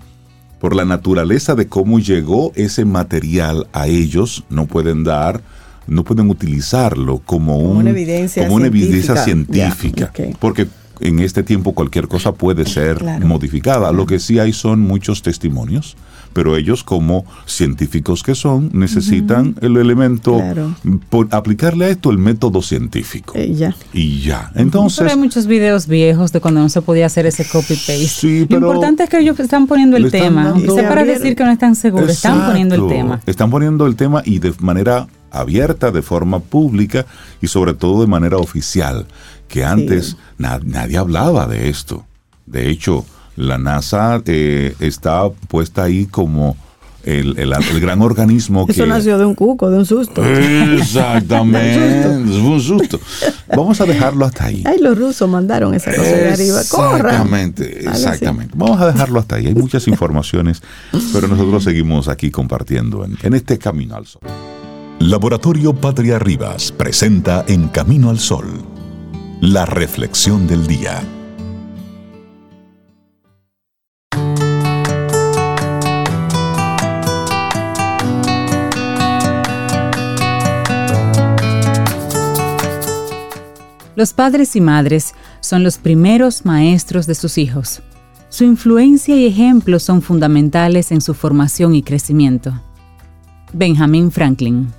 S4: por la naturaleza de cómo llegó ese material a ellos, no pueden dar, no pueden utilizarlo como, un-
S5: una evidencia
S4: como una evidencia
S5: científica.
S4: científica. Porque en este tiempo cualquier cosa puede ser
S5: Claro.
S4: modificada. Lo que sí hay son muchos testimonios, pero ellos como científicos que son necesitan el elemento,
S5: Claro.
S4: por aplicarle a esto el método científico.
S5: Eh, ya.
S4: Y ya.
S1: Pero
S4: Entonces,
S1: hay muchos videos viejos de cuando no se podía hacer ese copy-paste.
S4: Sí, pero-
S1: Lo importante es que ellos están poniendo el tema. sea para decir que no están seguros, están poniendo el tema.
S4: Están poniendo el tema y de manera abierta, de forma pública y sobre todo de manera oficial, que antes na- nadie hablaba de esto. De hecho, la NASA eh, está puesta ahí como el, el- el gran organismo (laughs)
S5: Eso
S4: que...
S5: nació de un cuco, de un susto.
S4: Exactamente, (laughs) fue un susto. Vamos a dejarlo hasta ahí.
S5: Ay, los rusos mandaron esa cosa de arriba. ¡Corran!
S4: Exactamente, exactamente. Vamos a dejarlo hasta ahí. Hay muchas informaciones, pero nosotros seguimos aquí compartiendo en, en este camino al sol.
S2: Laboratorio Patria Rivas presenta En Camino al Sol, la reflexión del día.
S1: Los padres y madres son los primeros maestros de sus hijos. Su influencia y ejemplo son fundamentales en su formación y crecimiento. Benjamin Franklin.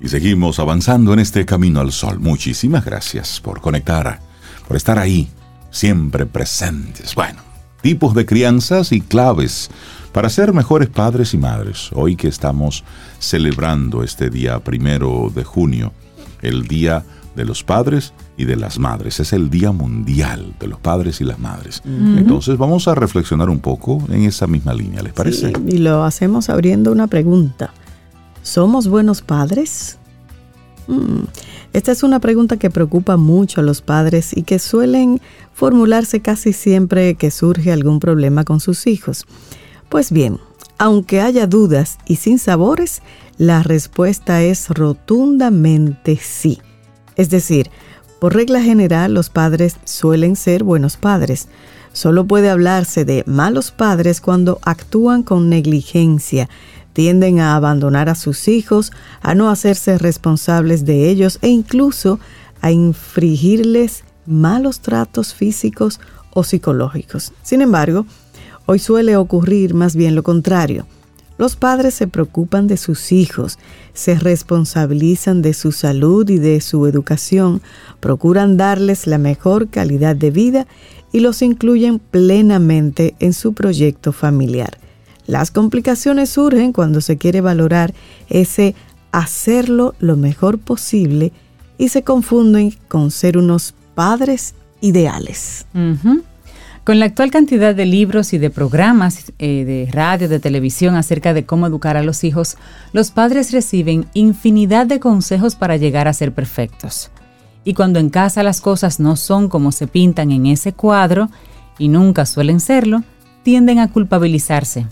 S4: Y seguimos avanzando en este camino al sol. Muchísimas gracias por conectar, por estar ahí, siempre presentes. Bueno, tipos de crianzas y claves para ser mejores padres y madres. Hoy que estamos celebrando este día primero de junio, el Día de los Padres y de las Madres. Es el Día Mundial de los Padres y las Madres. Entonces vamos a reflexionar un poco en esa misma línea, ¿les parece?
S5: Sí, y lo hacemos abriendo una pregunta. ¿Somos buenos padres? Mm, Esta es una pregunta que preocupa mucho a los padres y que suelen formularse casi siempre que surge algún problema con sus hijos. Pues bien, aunque haya dudas y sinsabores, la respuesta es rotundamente sí. Es decir, por regla general los padres suelen ser buenos padres. Solo puede hablarse de malos padres cuando actúan con negligencia, tienden a abandonar a sus hijos, a no hacerse responsables de ellos e incluso a infringirles malos tratos físicos o psicológicos. Sin embargo, hoy suele ocurrir más bien lo contrario. Los padres se preocupan de sus hijos, se responsabilizan de su salud y de su educación, procuran darles la mejor calidad de vida y los incluyen plenamente en su proyecto familiar. Las complicaciones surgen cuando se quiere valorar ese hacerlo lo mejor posible y se confunden con ser unos padres ideales.
S1: Con la actual cantidad de libros y de programas eh, de radio, de televisión acerca de cómo educar a los hijos, los padres reciben infinidad de consejos para llegar a ser perfectos. Y cuando en casa las cosas no son como se pintan en ese cuadro, y nunca suelen serlo, tienden a culpabilizarse.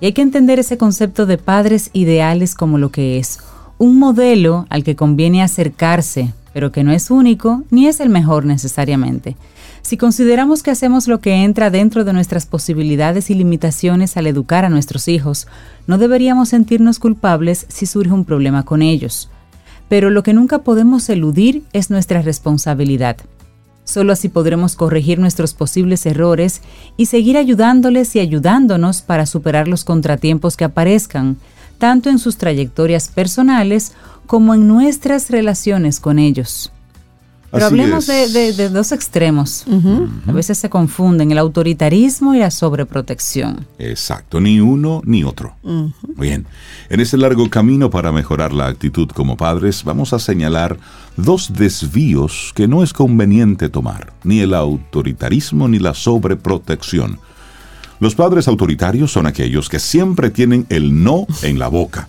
S1: Y hay que entender ese concepto de padres ideales como lo que es, un modelo al que conviene acercarse, pero que no es único ni es el mejor necesariamente. Si consideramos que hacemos lo que entra dentro de nuestras posibilidades y limitaciones al educar a nuestros hijos, no deberíamos sentirnos culpables si surge un problema con ellos. Pero lo que nunca podemos eludir es nuestra responsabilidad. Solo así podremos corregir nuestros posibles errores y seguir ayudándoles y ayudándonos para superar los contratiempos que aparezcan, tanto en sus trayectorias personales como en nuestras relaciones con ellos. Pero
S4: Así
S1: hablemos de,
S4: es.
S1: de- de dos extremos. A veces se confunden el autoritarismo y la sobreprotección.
S4: Exacto, ni uno ni otro. Muy bien, en ese largo camino para mejorar la actitud como padres, vamos a señalar dos desvíos que no es conveniente tomar, ni el autoritarismo ni la sobreprotección. Los padres autoritarios son aquellos que siempre tienen el no en la boca,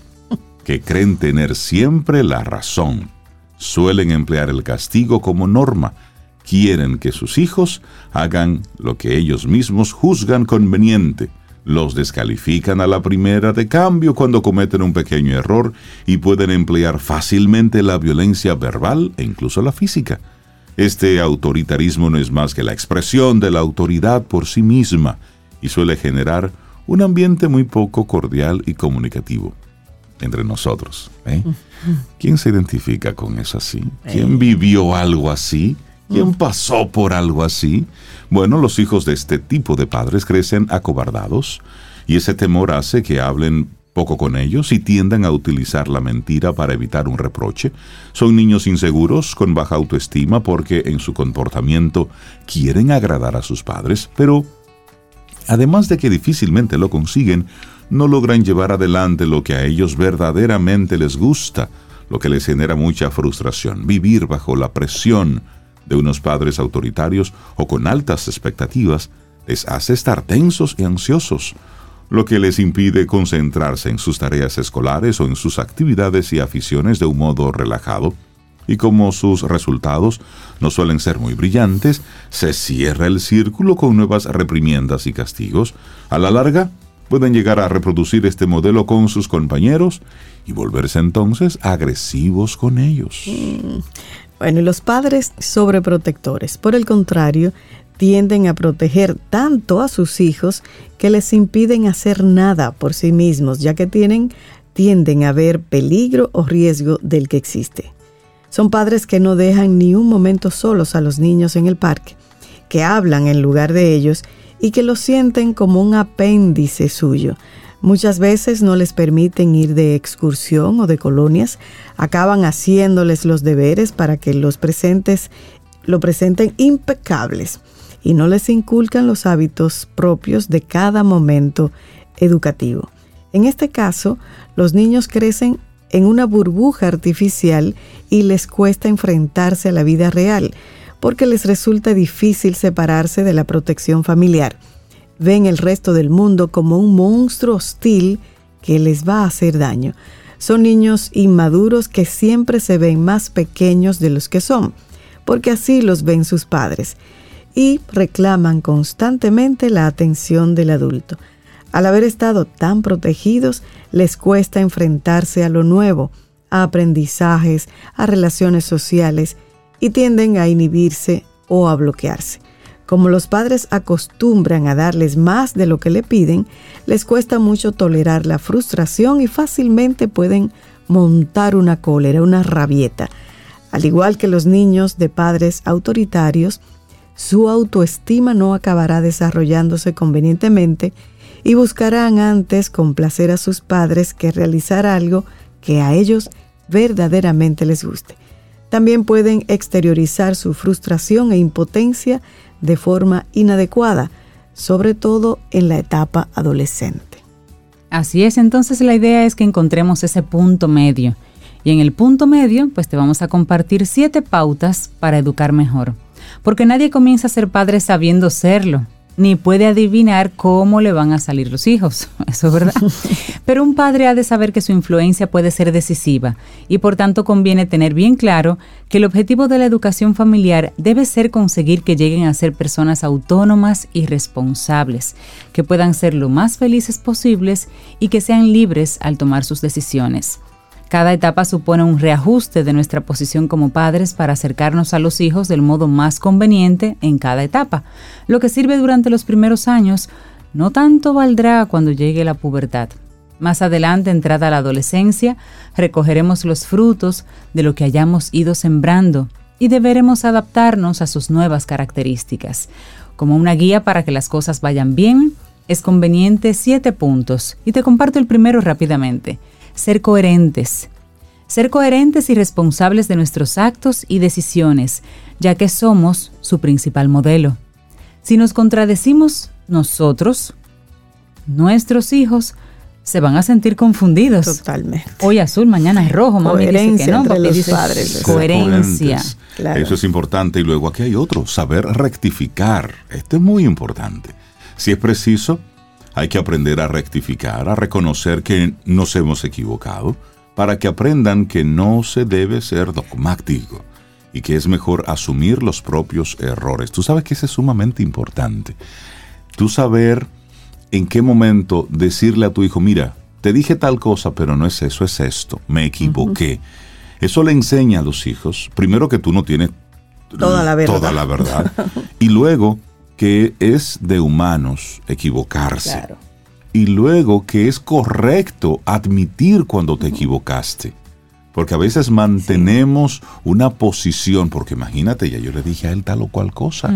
S4: que creen tener siempre la razón, suelen emplear el castigo como norma, quieren que sus hijos hagan lo que ellos mismos juzgan conveniente, los descalifican a la primera de cambio cuando cometen un pequeño error y pueden emplear fácilmente la violencia verbal e incluso la física. Este autoritarismo no es más que la expresión de la autoridad por sí misma y suele generar un ambiente muy poco cordial y comunicativo entre nosotros. ¿eh? ¿Quién se identifica con eso así? ¿Quién vivió algo así? ¿Quién pasó por algo así? Bueno, los hijos de este tipo de padres crecen acobardados y ese temor hace que hablen poco con ellos y tiendan a utilizar la mentira para evitar un reproche. Son niños inseguros, con baja autoestima, porque en su comportamiento quieren agradar a sus padres, pero además de que difícilmente lo consiguen, no logran llevar adelante lo que a ellos verdaderamente les gusta, lo que les genera mucha frustración, vivir bajo la presión de unos padres autoritarios o con altas expectativas, les hace estar tensos y ansiosos, lo que les impide concentrarse en sus tareas escolares o en sus actividades y aficiones de un modo relajado, y como sus resultados no suelen ser muy brillantes, se cierra el círculo con nuevas reprimiendas y castigos. A la larga, pueden llegar a reproducir este modelo con sus compañeros y volverse entonces agresivos con ellos.
S5: Bueno, y los padres sobreprotectores, por el contrario, tienden a proteger tanto a sus hijos que les impiden hacer nada por sí mismos, ya que tienen, tienden a ver peligro o riesgo del que existe. Son padres que no dejan ni un momento solos a los niños en el parque, que hablan en lugar de ellos y que los sienten como un apéndice suyo. Muchas veces no les permiten ir de excursión o de colonias, acaban haciéndoles los deberes para que los presentes lo presenten impecables y no les inculcan los hábitos propios de cada momento educativo. En este caso, los niños crecen en una burbuja artificial y les cuesta enfrentarse a la vida real, porque les resulta difícil separarse de la protección familiar ven el resto del mundo como un monstruo hostil que les va a hacer daño. Son niños inmaduros que siempre se ven más pequeños de los que son, porque así los ven sus padres, y reclaman constantemente la atención del adulto. Al haber estado tan protegidos, les cuesta enfrentarse a lo nuevo, a aprendizajes, a relaciones sociales, y tienden a inhibirse o a bloquearse. Como los padres acostumbran a darles más de lo que le piden, les cuesta mucho tolerar la frustración y fácilmente pueden montar una cólera, una rabieta. Al igual que los niños de padres autoritarios, su autoestima no acabará desarrollándose convenientemente y buscarán antes complacer a sus padres que realizar algo que a ellos verdaderamente les guste. También pueden exteriorizar su frustración e impotencia de forma inadecuada, sobre todo en la etapa adolescente.
S1: Así es, entonces la idea es que encontremos ese punto medio. Y en el punto medio, pues te vamos a compartir siete pautas para educar mejor. Porque nadie comienza a ser padre sabiendo serlo ni puede adivinar cómo le van a salir los hijos. (laughs) Eso es verdad. (laughs) Pero un padre ha de saber que su influencia puede ser decisiva y por tanto conviene tener bien claro que el objetivo de la educación familiar debe ser conseguir que lleguen a ser personas autónomas y responsables, que puedan ser lo más felices posibles y que sean libres al tomar sus decisiones. Cada etapa supone un reajuste de nuestra posición como padres para acercarnos a los hijos del modo más conveniente en cada etapa. Lo que sirve durante los primeros años no tanto valdrá cuando llegue la pubertad. Más adelante, entrada la adolescencia, recogeremos los frutos de lo que hayamos ido sembrando y deberemos adaptarnos a sus nuevas características. Como una guía para que las cosas vayan bien, es conveniente siete puntos y te comparto el primero rápidamente ser coherentes. Ser coherentes y responsables de nuestros actos y decisiones, ya que somos su principal modelo. Si nos contradecimos nosotros, nuestros hijos se van a sentir confundidos.
S5: Totalmente.
S1: Hoy azul, mañana es rojo, mami dice que no,
S5: entre los
S1: dice
S5: padres.
S1: coherencia.
S5: Claro.
S4: Eso es importante. Y luego aquí hay otro, saber rectificar. Esto es muy importante. Si es preciso, hay que aprender a rectificar, a reconocer que nos hemos equivocado, para que aprendan que no se debe ser dogmático y que es mejor asumir los propios errores. Tú sabes que eso es sumamente importante. Tú saber en qué momento decirle a tu hijo, mira, te dije tal cosa, pero no es eso, es esto, me equivoqué. Eso le enseña a los hijos, primero que tú no tienes
S5: Toda la verdad.
S4: toda la verdad, (laughs) y luego que es de humanos equivocarse.
S5: Claro.
S4: Y luego que es correcto admitir cuando te equivocaste. Porque a veces mantenemos una posición, porque imagínate, ya yo le dije a él tal o cual cosa.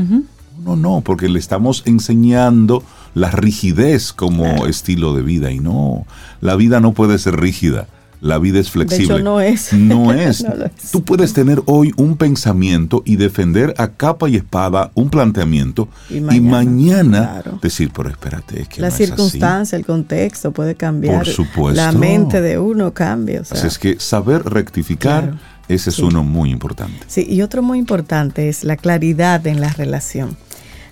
S4: No, no, porque le estamos enseñando la rigidez como estilo de vida. Y no, la vida no puede ser rígida. La vida es flexible.
S5: no es. (laughs)
S4: No es. (laughs)
S5: No es.
S4: Tú puedes tener hoy un pensamiento y defender a capa y espada un planteamiento
S5: Y
S4: y mañana,
S5: claro.
S4: decir, pero espérate, es que
S5: la
S4: no es así".
S5: circunstancia, el contexto puede cambiar.
S4: Por supuesto.
S5: La mente de uno cambia. o sea.
S4: Así es que saber rectificar,
S5: Claro.
S4: ese es
S5: Sí.
S4: uno muy importante.
S5: Sí, y otro muy importante es la claridad en la relación.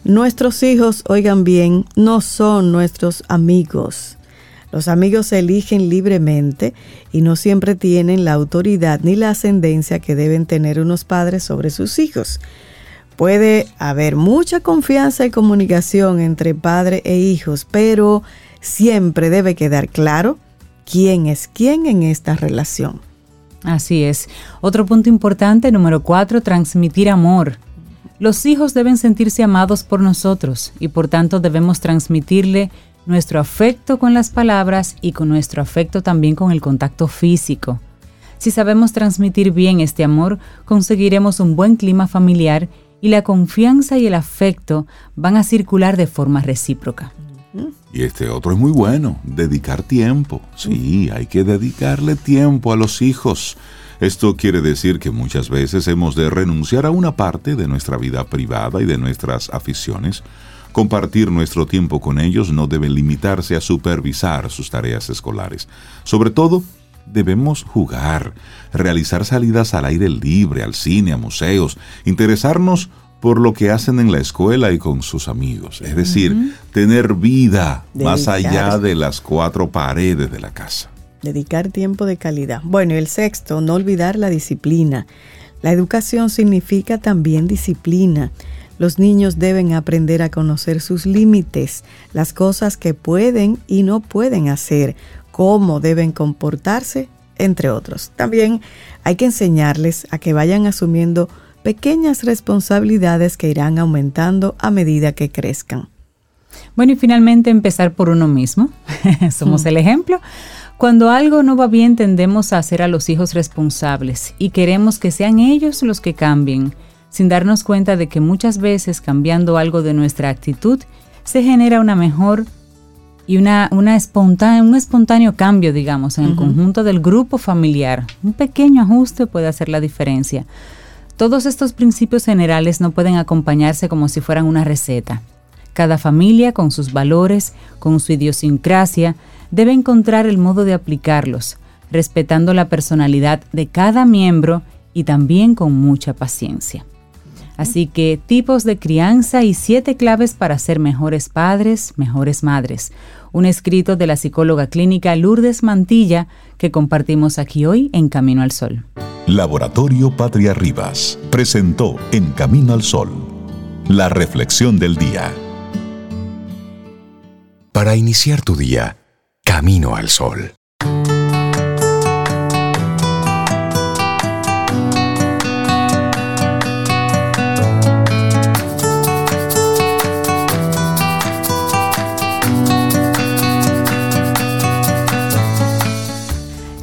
S5: Nuestros hijos, oigan bien, no son nuestros amigos. Los amigos se eligen libremente y no siempre tienen la autoridad ni la ascendencia que deben tener unos padres sobre sus hijos. Puede haber mucha confianza y comunicación entre padre e hijos, pero siempre debe quedar claro quién es quién en esta relación.
S1: Así es. Otro punto importante, número cuatro, transmitir amor. Los hijos deben sentirse amados por nosotros y por tanto debemos transmitirle nuestro afecto con las palabras y con nuestro afecto también con el contacto físico. Si sabemos transmitir bien este amor, conseguiremos un buen clima familiar y la confianza y el afecto van a circular de forma recíproca.
S4: Y este otro es muy bueno, dedicar tiempo. Sí, hay que dedicarle tiempo a los hijos. Esto quiere decir que muchas veces hemos de renunciar a una parte de nuestra vida privada y de nuestras aficiones. Compartir nuestro tiempo con ellos no debe limitarse a supervisar sus tareas escolares. Sobre todo, debemos jugar, realizar salidas al aire libre, al cine, a museos, interesarnos por lo que hacen en la escuela y con sus amigos. Es decir, tener vida más allá de las cuatro paredes de la casa.
S5: Dedicar tiempo de calidad. Bueno, y el sexto, no olvidar la disciplina. La educación significa también disciplina. Los niños deben aprender a conocer sus límites, las cosas que pueden y no pueden hacer, cómo deben comportarse, entre otros. También hay que enseñarles a que vayan asumiendo pequeñas responsabilidades que irán aumentando a medida que crezcan.
S1: Bueno, y finalmente empezar por uno mismo. (laughs) Somos el ejemplo. Cuando algo no va bien, tendemos a hacer a los hijos responsables y queremos que sean ellos los que cambien, sin darnos cuenta de que muchas veces cambiando algo de nuestra actitud se genera una mejor y una, una espontánea, un espontáneo cambio, digamos, en el conjunto del grupo familiar. Un pequeño ajuste puede hacer la diferencia. Todos estos principios generales no pueden acompañarse como si fueran una receta. Cada familia, con sus valores, con su idiosincrasia, debe encontrar el modo de aplicarlos, respetando la personalidad de cada miembro y también con mucha paciencia. Así que tipos de crianza y siete claves para ser mejores padres, mejores madres. Un escrito de la psicóloga clínica Lourdes Mantilla que compartimos aquí hoy en Camino al Sol.
S2: Laboratorio Patria Rivas presentó En Camino al Sol, la reflexión del día.
S6: Para iniciar tu día, Camino al Sol.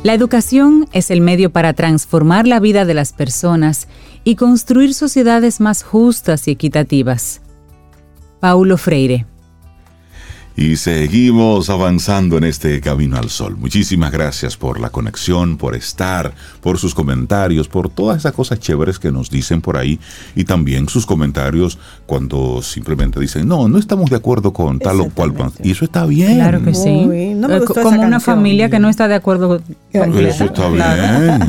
S1: La educación es el medio para transformar la vida de las personas y construir sociedades más justas y equitativas. Paulo Freire.
S4: Y seguimos avanzando en este camino al sol. Muchísimas gracias por la conexión, por estar, por sus comentarios, por todas esas cosas chéveres que nos dicen por ahí y también sus comentarios cuando simplemente dicen, no, no estamos de acuerdo con tal o cual. plan".
S5: Exactamente.
S4: Y eso está bien.
S1: Claro que sí.
S5: No me
S1: Eh,
S5: gustó esa
S1: Como una
S5: canción.
S1: familia que no está de acuerdo completa.
S4: Eso está bien.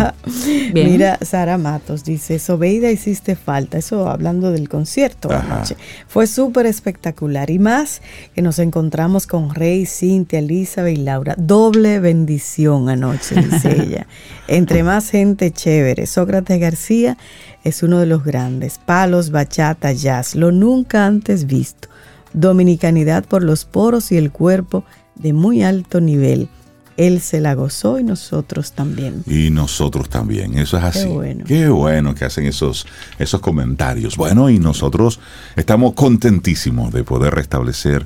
S4: (laughs)
S1: Bien.
S5: Mira, Sara Matos dice, Sobeida hiciste falta, eso hablando del concierto anoche. Fue súper espectacular y más que nos encontramos con Rey, Cintia, Elizabeth y Laura. Doble bendición anoche, dice (laughs) ella. Entre más gente chévere. Sócrates García es uno de los grandes. Palos, bachata, jazz, lo nunca antes visto. dominicanidad por los poros y el cuerpo de muy alto nivel. Él se la gozó y nosotros también.
S4: Y nosotros también, eso es así.
S5: Qué bueno.
S4: Qué bueno que hacen esos, esos comentarios. Bueno, y nosotros estamos contentísimos de poder restablecer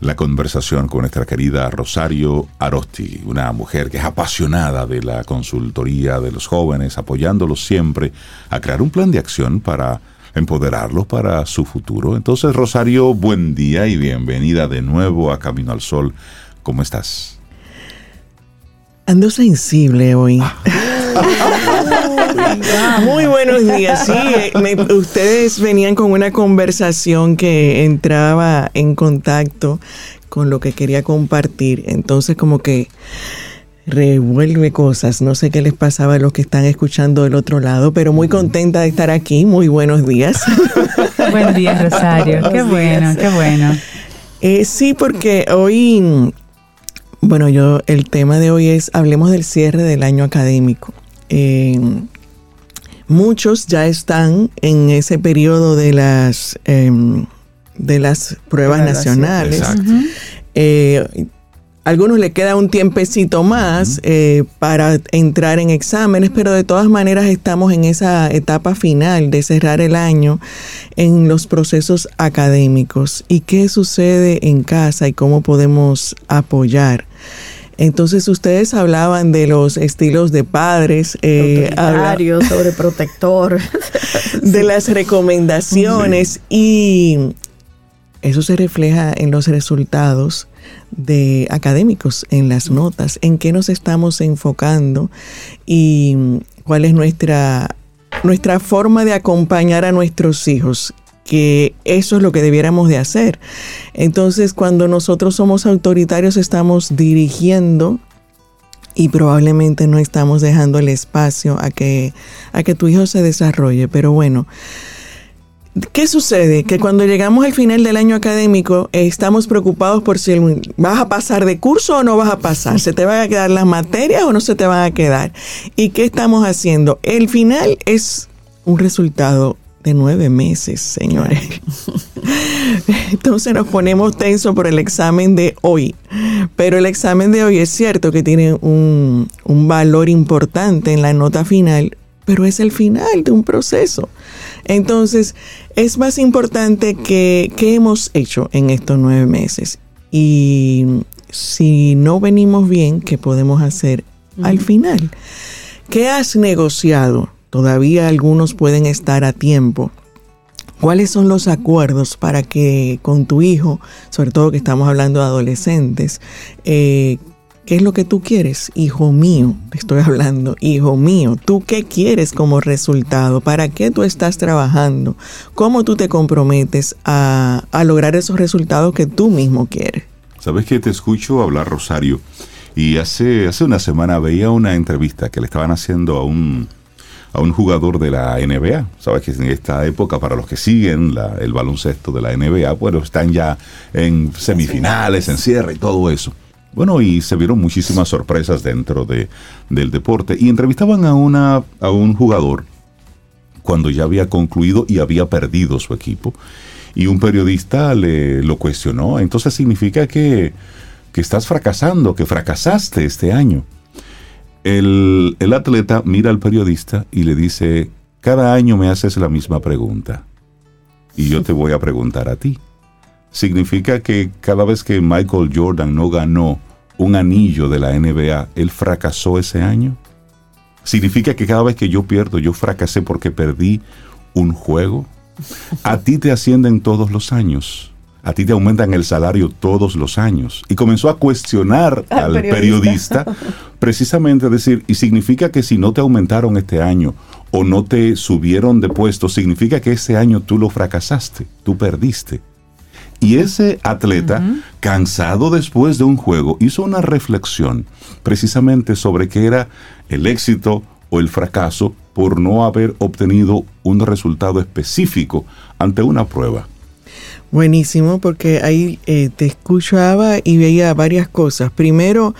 S4: la conversación con nuestra querida Rosario Arosti, una mujer que es apasionada de la consultoría de los jóvenes, apoyándolos siempre a crear un plan de acción para empoderarlos para su futuro. Entonces, Rosario, buen día y bienvenida de nuevo a Camino al Sol. ¿Cómo estás?
S7: Ando sensible hoy. (laughs) Muy buenos días. Sí, eh, me- ustedes venían con una conversación que entraba en contacto con lo que quería compartir. Entonces, como que revuelve cosas. No sé qué les pasaba a los que están escuchando del otro lado, pero muy contenta de estar aquí. Muy buenos días.
S1: Buen día, (laughs) Rosario. Qué bueno, qué bueno.
S7: Eh, sí, porque hoy, bueno, yo, el tema de hoy es, hablemos del cierre del año académico. Eh, muchos ya están en ese periodo de las, em, de las pruebas nacionales. Eh, a algunos le queda un tiempecito más eh, para entrar en exámenes, pero de todas maneras estamos en esa etapa final de cerrar el año en los procesos académicos. ¿Y qué sucede en casa y cómo podemos apoyar? Entonces ustedes hablaban de los estilos de padres, eh, habla-
S5: sobreprotector. (laughs)
S7: de las recomendaciones y eso se refleja en los resultados de académicos, en las notas, en qué nos estamos enfocando y cuál es nuestra, nuestra forma de acompañar a nuestros hijos que eso es lo que debiéramos de hacer. Entonces, cuando nosotros somos autoritarios, estamos dirigiendo y probablemente no estamos dejando el espacio a que, a que tu hijo se desarrolle. Pero bueno, ¿qué sucede? Que cuando llegamos al final del año académico estamos preocupados por si vas a pasar de curso o no vas a pasar. ¿Se te van a quedar las materias o no se te van a quedar? ¿Y qué estamos haciendo? El final es un resultado de nueve meses, señores. (laughs) Entonces nos ponemos tenso por el examen de hoy. Pero el examen de hoy es cierto que tiene un, un valor importante en la nota final, pero es el final de un proceso. Entonces, es más importante que qué hemos hecho en estos nueve meses. Y si no venimos bien, ¿qué podemos hacer al final? ¿Qué has negociado? Todavía algunos pueden estar a tiempo. ¿Cuáles son los acuerdos para que con tu hijo, sobre todo que estamos hablando de adolescentes, eh, qué es lo que tú quieres? Hijo mío, estoy hablando, hijo mío, ¿tú qué quieres como resultado? ¿Para qué tú estás trabajando? ¿Cómo tú te comprometes a, a lograr esos resultados que tú mismo quieres?
S4: Sabes que te escucho hablar, Rosario, y hace, hace una semana veía una entrevista que le estaban haciendo a un, a un jugador de la NBA. Sabes que en esta época, para los que siguen el baloncesto de la NBA, bueno, están ya en semifinales, en cierre y todo eso. Bueno, y se vieron muchísimas sorpresas dentro de, del deporte. Y entrevistaban a, una, a un jugador cuando ya había concluido y había perdido su equipo. Y un periodista le lo cuestionó. Entonces significa que, que estás fracasando, que fracasaste este año. El, atleta mira al periodista y le dice, cada año me haces la misma pregunta. Y yo te voy a preguntar a ti. ¿Significa que cada vez que Michael Jordan no ganó un anillo de la NBA, él fracasó ese año? ¿Significa que cada vez que yo pierdo, yo fracasé porque perdí un juego? A ti te ascienden todos los años. A ti te aumentan el salario todos los años. Y comenzó a cuestionar (laughs)
S5: Al
S4: al, periodista. precisamente decir, y significa que si no te aumentaron este año o no te subieron de puesto, significa que ese año tú lo fracasaste, tú perdiste. Y ese atleta, cansado después de un juego, hizo una reflexión precisamente sobre qué era el éxito o el fracaso por no haber obtenido un resultado específico ante una prueba.
S7: Buenísimo, porque ahí eh, te escuchaba y veía varias cosas. Primero,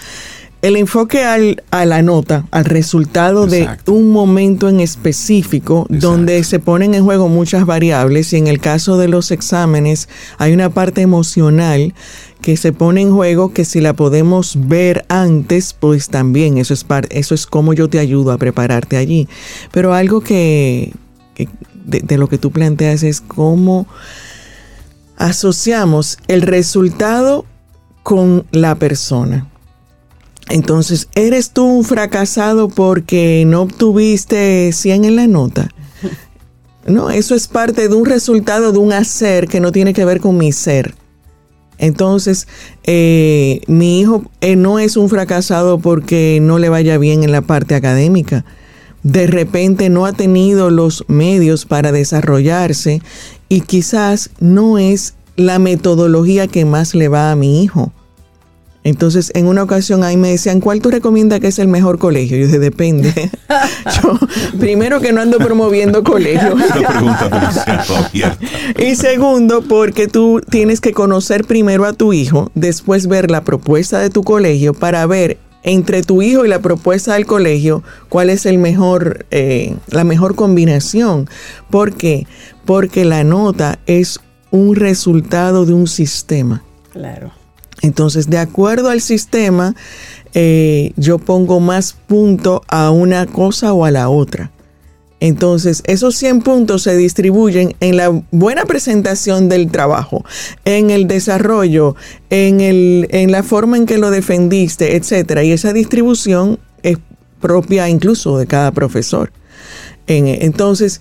S7: el enfoque al- a la nota, al resultado
S4: Exacto.
S7: de un momento en específico
S4: Exacto.
S7: donde se ponen en juego muchas variables y en el caso de los exámenes hay una parte emocional que se pone en juego que si la podemos ver antes, pues también eso es parte, eso es como yo te ayudo a prepararte allí. Pero algo que, que de, de lo que tú planteas es cómo asociamos el resultado con la persona. Entonces, ¿eres tú un fracasado porque no obtuviste 100 en la nota? (laughs) No, eso es parte de un resultado de un hacer que no tiene que ver con mi ser. Entonces, eh, mi hijo eh, no es un fracasado porque no le vaya bien en la parte académica. De repente no ha tenido los medios para desarrollarse y quizás no es la metodología que más le va a mi hijo. Entonces, en una ocasión ahí me decían, ¿cuál tú recomiendas que es el mejor colegio? Yo dije, depende. (laughs) Yo, primero que no ando promoviendo colegios. Y segundo, porque tú tienes que conocer primero a tu hijo, después ver la propuesta de tu colegio para ver entre tu hijo y la propuesta del colegio cuál es el mejor, eh, la mejor combinación. ¿Por qué? Porque la nota es un resultado de un sistema.
S5: Claro.
S7: Entonces, de acuerdo al sistema, eh, yo pongo más punto a una cosa o a la otra. Entonces, esos 100 puntos se distribuyen en la buena presentación del trabajo, en el desarrollo, en, el, en la forma en que lo defendiste, etcétera. Y esa distribución es propia incluso de cada profesor. En- entonces,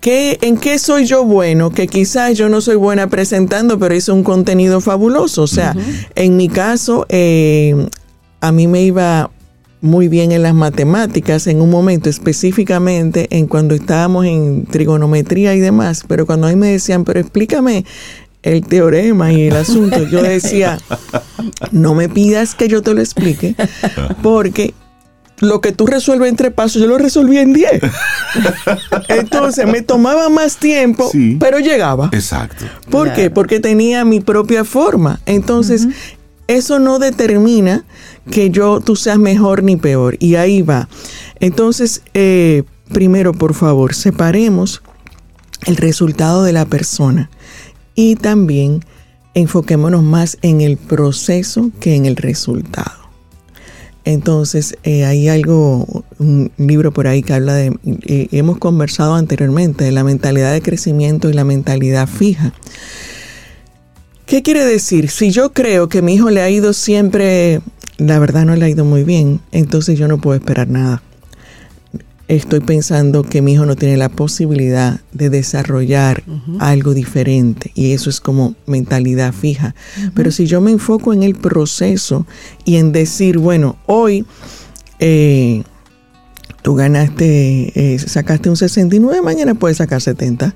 S7: ¿Qué, ¿En qué soy yo bueno? Que quizás yo no soy buena presentando, pero hice un contenido fabuloso. O sea, en mi caso, eh, a mí me iba muy bien en las matemáticas en un momento específicamente en cuando estábamos en trigonometría y demás, pero cuando ahí me decían, pero explícame el teorema y el asunto, yo decía, no me pidas que yo te lo explique, porque lo que tú resuelves en tres pasos, yo lo resolví en diez. Entonces me tomaba más tiempo,
S4: Sí.
S7: pero llegaba.
S4: Exacto.
S7: ¿Por qué? Porque tenía mi propia forma. Entonces, eso no determina que yo tú seas mejor ni peor. Y ahí va. Entonces, eh, primero, por favor, separemos el resultado de la persona y también enfoquémonos más en el proceso que en el resultado. Entonces, eh, hay algo, un libro por ahí que habla de, eh, hemos conversado anteriormente, de la mentalidad de crecimiento y la mentalidad fija. ¿Qué quiere decir? Si yo creo que mi hijo le ha ido siempre, la verdad no le ha ido muy bien, entonces yo no puedo esperar nada. Estoy pensando que mi hijo no tiene la posibilidad de desarrollar algo diferente y eso es como mentalidad fija. Pero si yo me enfoco en el proceso y en decir, bueno, hoy eh, tú ganaste, eh, sacaste un 69, mañana puedes sacar 70.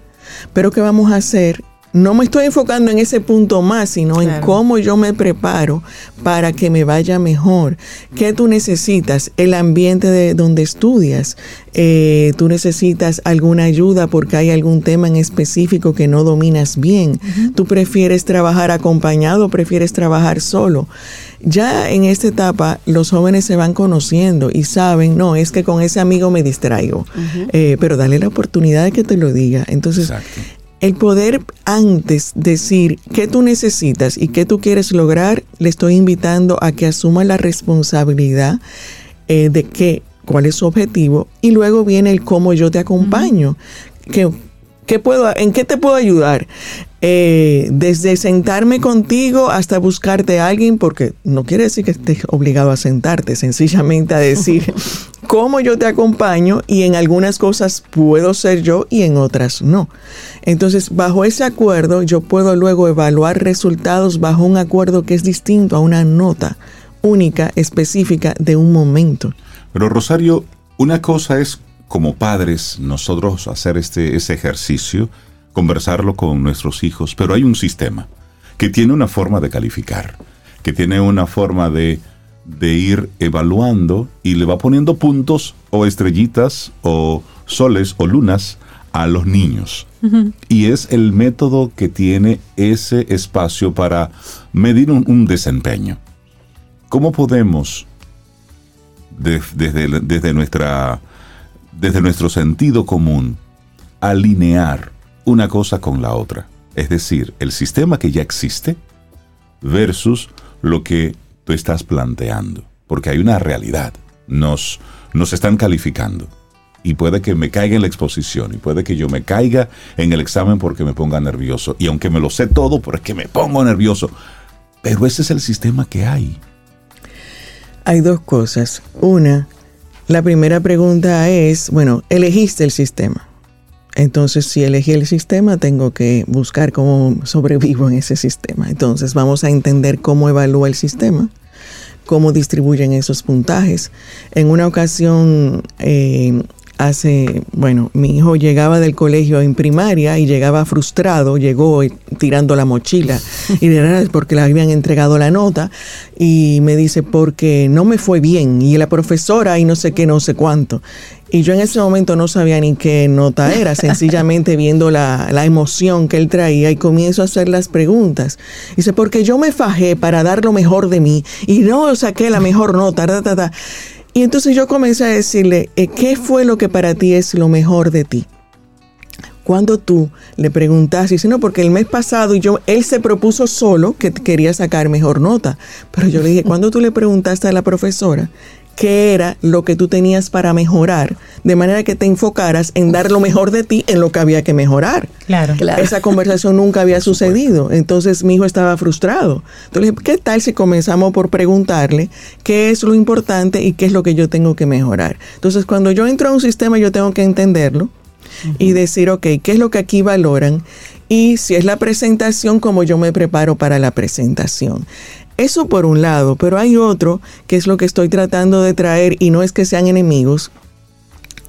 S7: Pero ¿qué vamos a hacer? No me estoy enfocando en ese punto más, sino en cómo yo me preparo para que me vaya mejor. ¿Qué tú necesitas? El ambiente de donde estudias. Eh, tú necesitas alguna ayuda porque hay algún tema en específico que no dominas bien. Tú prefieres trabajar acompañado, prefieres trabajar solo. Ya en esta etapa los jóvenes se van conociendo y saben, no, es que con ese amigo me distraigo. Eh, pero dale la oportunidad de que te lo diga. Entonces,
S4: Exacto.
S7: El poder antes decir qué tú necesitas y qué tú quieres lograr, le estoy invitando a que asuma la responsabilidad eh, de qué, cuál es su objetivo y luego viene el cómo yo te acompaño. ¿Qué, qué puedo, ¿En qué te puedo ayudar? Eh, desde sentarme contigo hasta buscarte a alguien, porque no quiere decir que estés obligado a sentarte, sencillamente a decir (laughs) cómo yo te acompaño y en algunas cosas puedo ser yo y en otras no. Entonces, bajo ese acuerdo, yo puedo luego evaluar resultados bajo un acuerdo que es distinto a una nota única, específica de un momento.
S4: Pero Rosario, una cosa es como padres nosotros hacer este ese ejercicio, conversarlo con nuestros hijos, pero hay un sistema que tiene una forma de calificar, que tiene una forma de, de ir evaluando y le va poniendo puntos o estrellitas o soles o lunas a los niños. Y es el método que tiene ese espacio para medir un, un desempeño. ¿Cómo podemos, de- desde, desde, nuestra, desde nuestro sentido común, alinear una cosa con la otra? Es decir, el sistema que ya existe versus lo que tú estás planteando. Porque hay una realidad. Nos, nos están calificando. Y puede que me caiga en la exposición. Y puede que yo me caiga en el examen porque me ponga nervioso. Y aunque me lo sé todo, pero es me pongo nervioso. Pero ese es el sistema que hay.
S7: Hay dos cosas. Una, la primera pregunta es, bueno, elegiste el sistema. Entonces, si elegí el sistema, tengo que buscar cómo sobrevivo en ese sistema. Entonces, vamos a entender cómo evalúa el sistema, cómo distribuyen esos puntajes. En una ocasión, eh, hace, bueno, mi hijo llegaba del colegio en primaria y llegaba frustrado, llegó tirando la mochila (laughs) y era porque le habían entregado la nota y me dice, porque no me fue bien y la profesora y no sé qué, no sé cuánto. Y yo en ese momento no sabía ni qué nota era, (laughs) sencillamente viendo la, la emoción que él traía y comienzo a hacer las preguntas. Dice, porque yo me fajé para dar lo mejor de mí y no saqué la mejor nota. ta, ta, ta". Y entonces yo comencé a decirle, eh, ¿qué fue lo que para ti es lo mejor de ti? Cuando tú le preguntas, dice, no, porque el mes pasado y yo, él se propuso solo que quería sacar mejor nota. Pero yo le dije, (laughs) cuando tú le preguntaste a la profesora qué era lo que tú tenías para mejorar, de manera que te enfocaras en dar lo mejor de ti en lo que había que mejorar.
S1: Claro.
S7: Esa conversación nunca había (laughs) sucedido. Entonces mi hijo estaba frustrado. Entonces ¿qué tal si comenzamos por preguntarle qué es lo importante y qué es lo que yo tengo que mejorar? Entonces cuando yo entro a un sistema yo tengo que entenderlo y decir, ok, ¿qué es lo que aquí valoran? Y si es la presentación, cómo yo me preparo para la presentación. Eso por un lado, pero hay otro que es lo que estoy tratando de traer y no es que sean enemigos,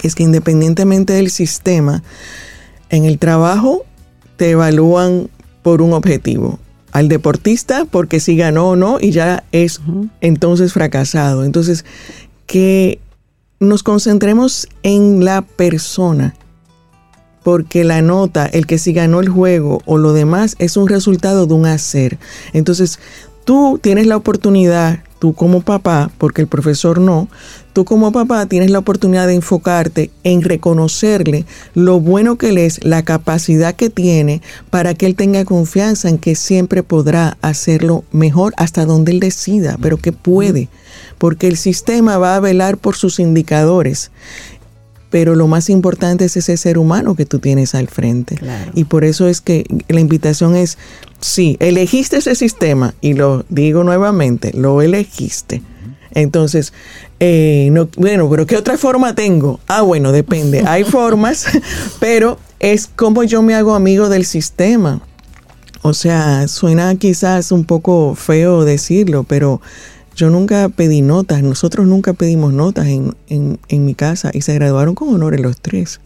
S7: es que independientemente del sistema, en el trabajo te evalúan por un objetivo. Al deportista porque si ganó o no y ya es entonces fracasado. Entonces, que nos concentremos en la persona, porque la nota, el que si ganó el juego o lo demás es un resultado de un hacer. Entonces, tú tienes la oportunidad, tú como papá, porque el profesor no, tú como papá tienes la oportunidad de enfocarte en reconocerle lo bueno que él es, la capacidad que tiene para que él tenga confianza en que siempre podrá hacerlo mejor hasta donde él decida, pero que puede, porque el sistema va a velar por sus indicadores pero lo más importante es ese ser humano que tú tienes al frente.
S5: Claro.
S7: Y por eso es que la invitación es, sí, elegiste ese sistema, y lo digo nuevamente, lo elegiste. Entonces, eh, no, bueno, pero ¿qué otra forma tengo? Ah, bueno, depende. Hay (laughs) formas, pero es como yo me hago amigo del sistema. O sea, suena quizás un poco feo decirlo, pero yo nunca pedí notas, nosotros nunca pedimos notas en, en, en mi casa y se graduaron con honores los tres.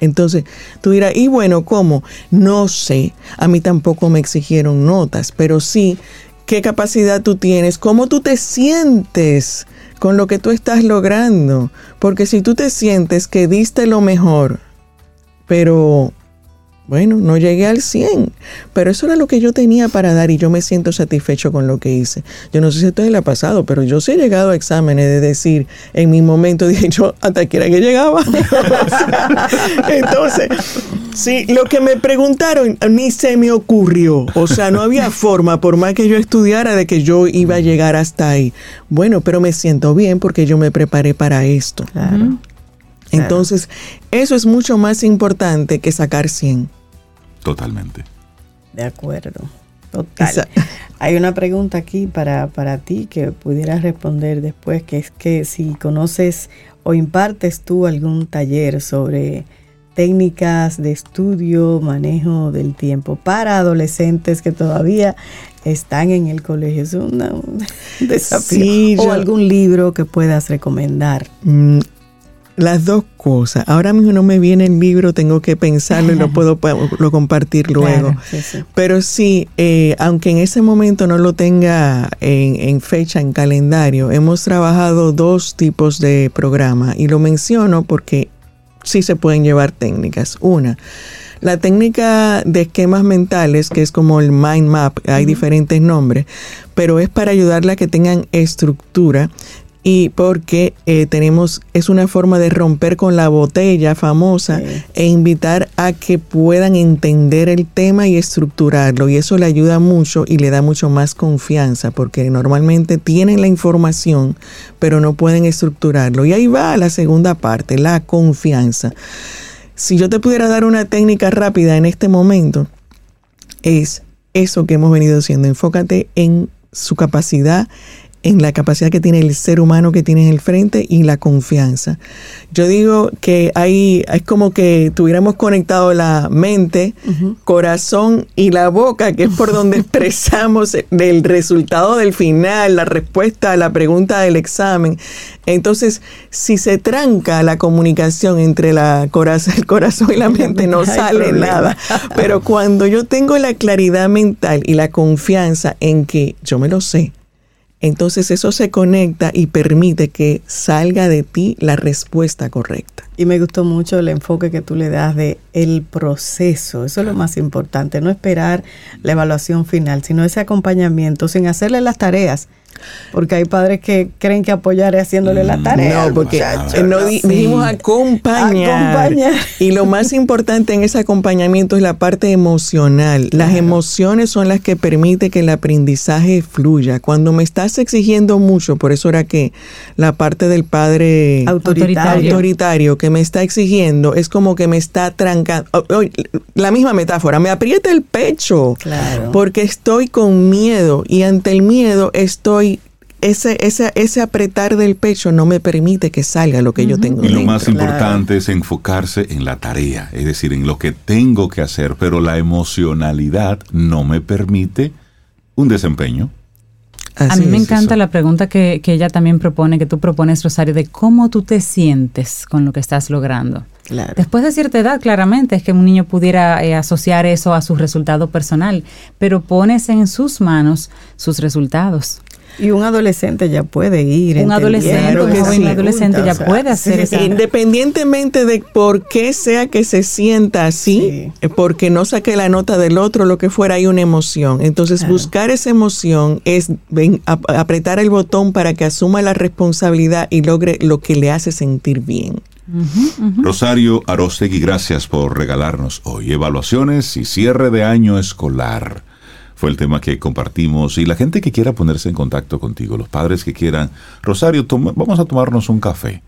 S7: Entonces, tú dirás, y bueno, ¿cómo? No sé, a mí tampoco me exigieron notas, pero sí, ¿qué capacidad tú tienes? ¿Cómo tú te sientes con lo que tú estás logrando? Porque si tú te sientes que diste lo mejor, pero bueno, no llegué al 100, pero eso era lo que yo tenía para dar y yo me siento satisfecho con lo que hice. Yo no sé si ustedes le ha pasado, pero yo sí he llegado a exámenes de decir, en mi momento dije yo, hasta que era que llegaba. O (laughs) sea, entonces, sí, lo que me preguntaron ni se me ocurrió. O sea, no había forma, por más que yo estudiara, de que yo iba a llegar hasta ahí. Bueno, pero me siento bien porque yo me preparé para esto.
S5: Claro.
S7: Entonces, eso es mucho más importante que sacar 100.
S4: Totalmente.
S5: De acuerdo. Total. (laughs) Hay una pregunta aquí para, para ti que pudieras responder después, que es que si conoces o impartes tú algún taller sobre técnicas de estudio, manejo del tiempo para adolescentes que todavía están en el colegio. Es una- un (laughs) desafío.
S7: Sí,
S5: o
S7: yo-
S5: algún libro que puedas recomendar.
S7: Las dos cosas. Ahora mismo no me viene el libro, tengo que pensarlo y lo (laughs) puedo lo compartir luego.
S1: Claro.
S5: Sí, sí.
S7: Pero sí, eh, aunque en ese momento no lo tenga en, en fecha, en calendario, hemos trabajado dos tipos de programa y lo menciono porque sí se pueden llevar técnicas. Una, La técnica de esquemas mentales, que es como el mind map, hay diferentes nombres, pero es para ayudarle a que tengan estructura y porque eh, tenemos, es una forma de romper con la botella famosa
S5: Sí.
S7: e invitar a que puedan entender el tema y estructurarlo. Y eso le ayuda mucho y le da mucho más confianza, porque normalmente tienen la información, pero no pueden estructurarlo. Y ahí va la segunda parte, la confianza. Si yo te pudiera dar una técnica rápida en este momento, es eso que hemos venido haciendo. Enfócate en su capacidad, en la capacidad que tiene el ser humano que tienes en el frente y la confianza. Yo digo que hay, es como que tuviéramos conectado la mente, corazón y la boca, que es por (laughs) donde expresamos el resultado del final, la respuesta a la pregunta del examen. Entonces, si se tranca la comunicación entre la corazón, el corazón y la (laughs) mente, no sale
S5: problema.
S7: nada. Pero cuando yo tengo la claridad mental y la confianza en que yo me lo sé, entonces eso se conecta y permite que salga de ti la respuesta correcta.
S5: Y me gustó mucho el enfoque que tú le das de el proceso. Eso es lo más importante, no esperar la evaluación final, sino ese acompañamiento sin hacerle las tareas. Porque hay padres que creen que apoyar es haciéndole la tarea. al
S7: No, porque
S5: muchacho,
S7: eh, no
S5: Sí.
S7: dijimos acompañar.
S5: Acompañar.
S7: Y lo más importante en ese acompañamiento es la parte emocional. Las emociones son las que permiten que el aprendizaje fluya. Cuando me estás exigiendo mucho, por eso era que la parte del padre
S5: Autoritario.
S7: autoritario que me está exigiendo es como que me está trancando. La misma metáfora, me aprieta el pecho.
S5: Claro.
S7: Porque estoy con miedo y ante el miedo estoy. Ese, ese, ese apretar del pecho no me permite que salga lo que yo tengo
S4: Y lo
S7: dentro.
S4: más
S5: Claro.
S4: importante es enfocarse en la tarea, es decir, en lo que tengo que hacer, pero la emocionalidad no me permite un desempeño.
S1: A mí me
S7: es.
S1: encanta
S4: eso.
S1: la pregunta que, que ella también propone, que tú propones, Rosario, de cómo tú te sientes con lo que estás logrando.
S5: Claro.
S1: Después de cierta edad, claramente, es que un niño pudiera eh, asociar eso a su resultado personal, pero pones en sus manos sus resultados.
S5: Y un adolescente ya puede ir.
S1: Un adolescente,
S7: un joven
S1: adolescente ya
S5: o sea,
S1: puede hacer esa-
S7: Independientemente de por qué sea que se sienta así,
S5: Sí.
S7: eh, porque no saque la nota del otro, lo que fuera, hay una emoción. Entonces,
S5: Claro.
S7: buscar esa emoción es ven, ap- apretar el botón para que asuma la responsabilidad y logre lo que le hace sentir bien.
S4: Rosario Arostegui, gracias por regalarnos hoy evaluaciones y cierre de año escolar. Fue el tema que compartimos y la gente que quiera ponerse en contacto contigo, los padres que quieran, Rosario, vamos a tomarnos un café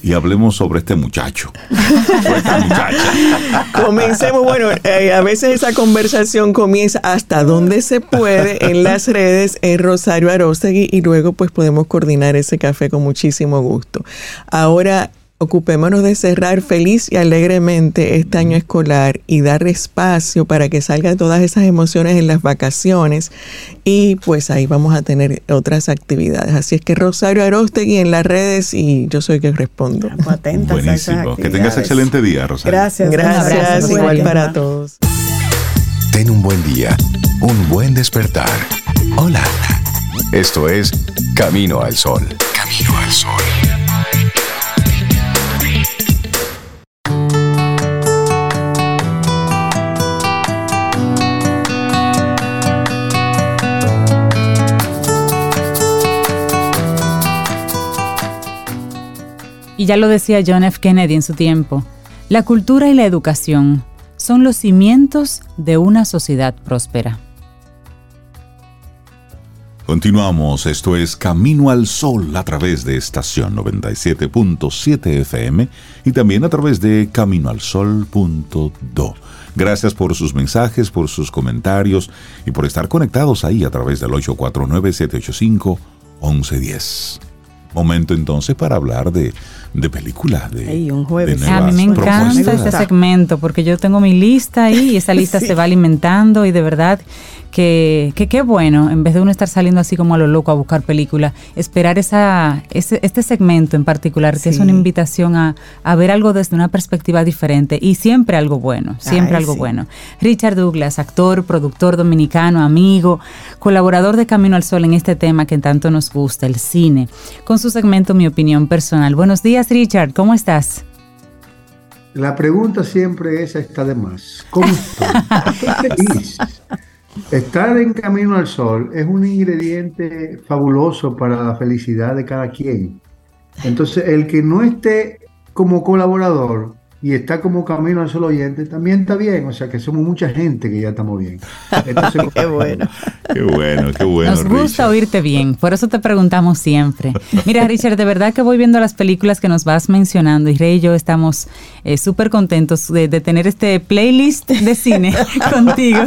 S4: y hablemos sobre este muchacho. (laughs)
S7: Comencemos, bueno, eh, a veces esa conversación comienza hasta donde se puede en las redes en Rosario Arostegui y luego pues podemos coordinar ese café con muchísimo gusto. Ahora ocupémonos de cerrar feliz y alegremente este año escolar y dar espacio para que salgan todas esas emociones en las vacaciones y pues ahí vamos a tener otras actividades. Así es que Rosario Arostegui en las redes y yo soy quien respondo.
S5: Estamos atentas a esas
S4: Buenísimo. Que tengas excelente día, Rosario.
S5: Gracias.
S7: Gracias,
S5: buen
S7: igual para todos.
S6: Ten un buen día, un buen despertar. Hola. Esto es Camino al Sol. Camino al Sol.
S1: Y ya lo decía John F. Kennedy en su tiempo, la cultura y la educación son los cimientos de una sociedad próspera.
S4: Continuamos, esto es Camino al Sol a través de estación 97.7 FM y también a través de caminoalsol.do. Gracias por sus mensajes, por sus comentarios y por estar conectados ahí a través del 849-785-1110. Momento entonces para hablar de, de películas, de,
S5: Ey, un jueves.
S4: de
S1: A mí me encanta
S4: propuestas.
S1: este segmento porque yo tengo mi lista ahí y esa (laughs) lista se va alimentando y de verdad que que qué bueno, en vez de uno estar saliendo así como a lo loco a buscar películas, esperar esa, ese, este segmento en particular, que es una invitación a, a ver algo desde una perspectiva diferente y siempre algo bueno, siempre
S5: Ay,
S1: algo
S5: sí.
S1: bueno. Richard Douglas, actor, productor dominicano, amigo, colaborador de Camino al Sol en este tema que tanto nos gusta, el cine, con su segmento Mi opinión personal. Buenos días, Richard, ¿cómo estás?
S8: la pregunta siempre esa está de más. ¿Cómo (laughs) estoy? Estar en camino al sol es un ingrediente fabuloso para la felicidad de cada quien. Entonces, el que no esté como colaborador y está como camino al sol oyente, también está bien. O sea, que somos mucha gente que ya estamos bien. Entonces, (laughs)
S5: Qué bueno.
S4: Qué bueno, qué bueno.
S1: Nos gusta
S4: Richard.
S1: oírte bien, por eso te preguntamos siempre. Mira, Richard, de verdad que voy viendo las películas que nos vas mencionando y Rey y yo estamos eh, súper contentos de, de tener este playlist de cine (laughs) contigo.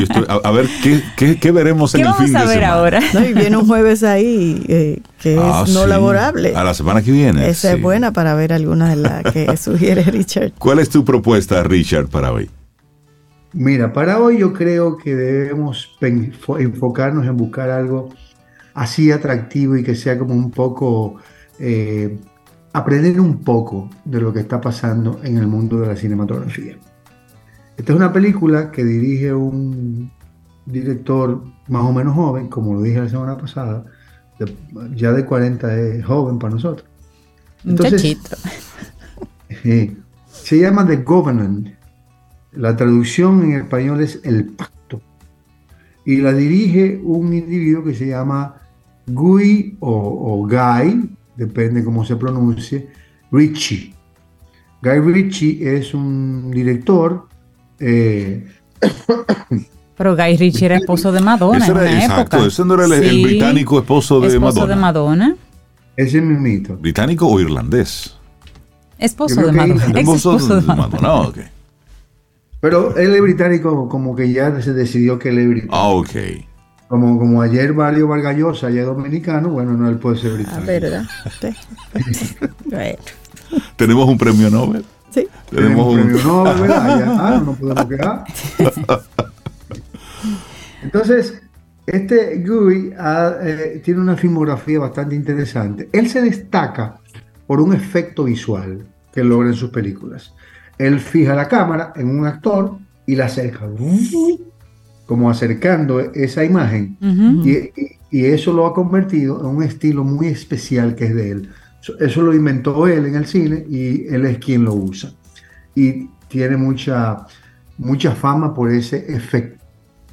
S4: estoy- a, a ver, ¿qué, qué, qué veremos en
S1: ¿Qué
S4: el fin
S1: vamos a ver ahora?
S5: No, y viene un jueves ahí eh, que es
S4: Ah,
S5: no
S4: sí.
S5: laborable.
S4: A la semana que viene.
S5: Esa
S4: sí.
S5: es buena para ver alguna de las que (laughs) sugiere Richard.
S4: ¿Cuál es tu propuesta, Richard, para hoy?
S8: Mira, para hoy yo creo que debemos enfocarnos en buscar algo así atractivo y que sea como un poco, eh, aprender un poco de lo que está pasando en el mundo de la cinematografía. Esta es una película que dirige un director más o menos joven, como lo dije la semana pasada, de- ya de 40 es joven para nosotros. Entonces, (laughs) eh, se llama The Covenant. La traducción en español es El Pacto. Y la dirige un individuo que se llama Guy o, o Guy, depende cómo se pronuncie, Ritchie. Guy Ritchie es un director. eh,
S1: Pero Guy Ritchie era esposo de Madonna
S4: Ese
S1: en
S4: era-
S1: una
S4: exacto,
S1: época.
S4: ese no era el- británico esposo de
S1: esposo
S4: Madonna.
S1: de Madonna.
S8: ese mismito.
S4: ¿Británico o irlandés?
S1: Esposo de Madonna.
S8: era
S1: Ex
S4: Esposo
S1: esposo de
S4: de
S1: Madonna.
S4: Madonna. Ah, ok.
S8: Pero él es británico, como que ya se decidió que él es británico.
S4: Ah, ok.
S8: Como, como ayer Mario Vargallosa ya es dominicano, bueno, no, él puede ser
S5: Ah,
S8: británico.
S5: ¿verdad? Sí. (laughs) Bueno,
S4: Tenemos un premio Nobel.
S5: sí.
S8: Tenemos un
S4: un-
S8: premio Nobel, (laughs) ¿verdad? Ya, ah, no podemos quedar. (laughs) Entonces, este Guy ah, eh, tiene una filmografía bastante interesante. Él se destaca por un efecto visual que logra en sus películas. Él fija la cámara en un actor y la acerca, como acercando esa imagen. Y, y- y eso lo ha convertido en un estilo muy especial que es de él. Eso, eso lo inventó él en el cine y él es quien lo usa. Y tiene mucha, mucha fama por ese efecto,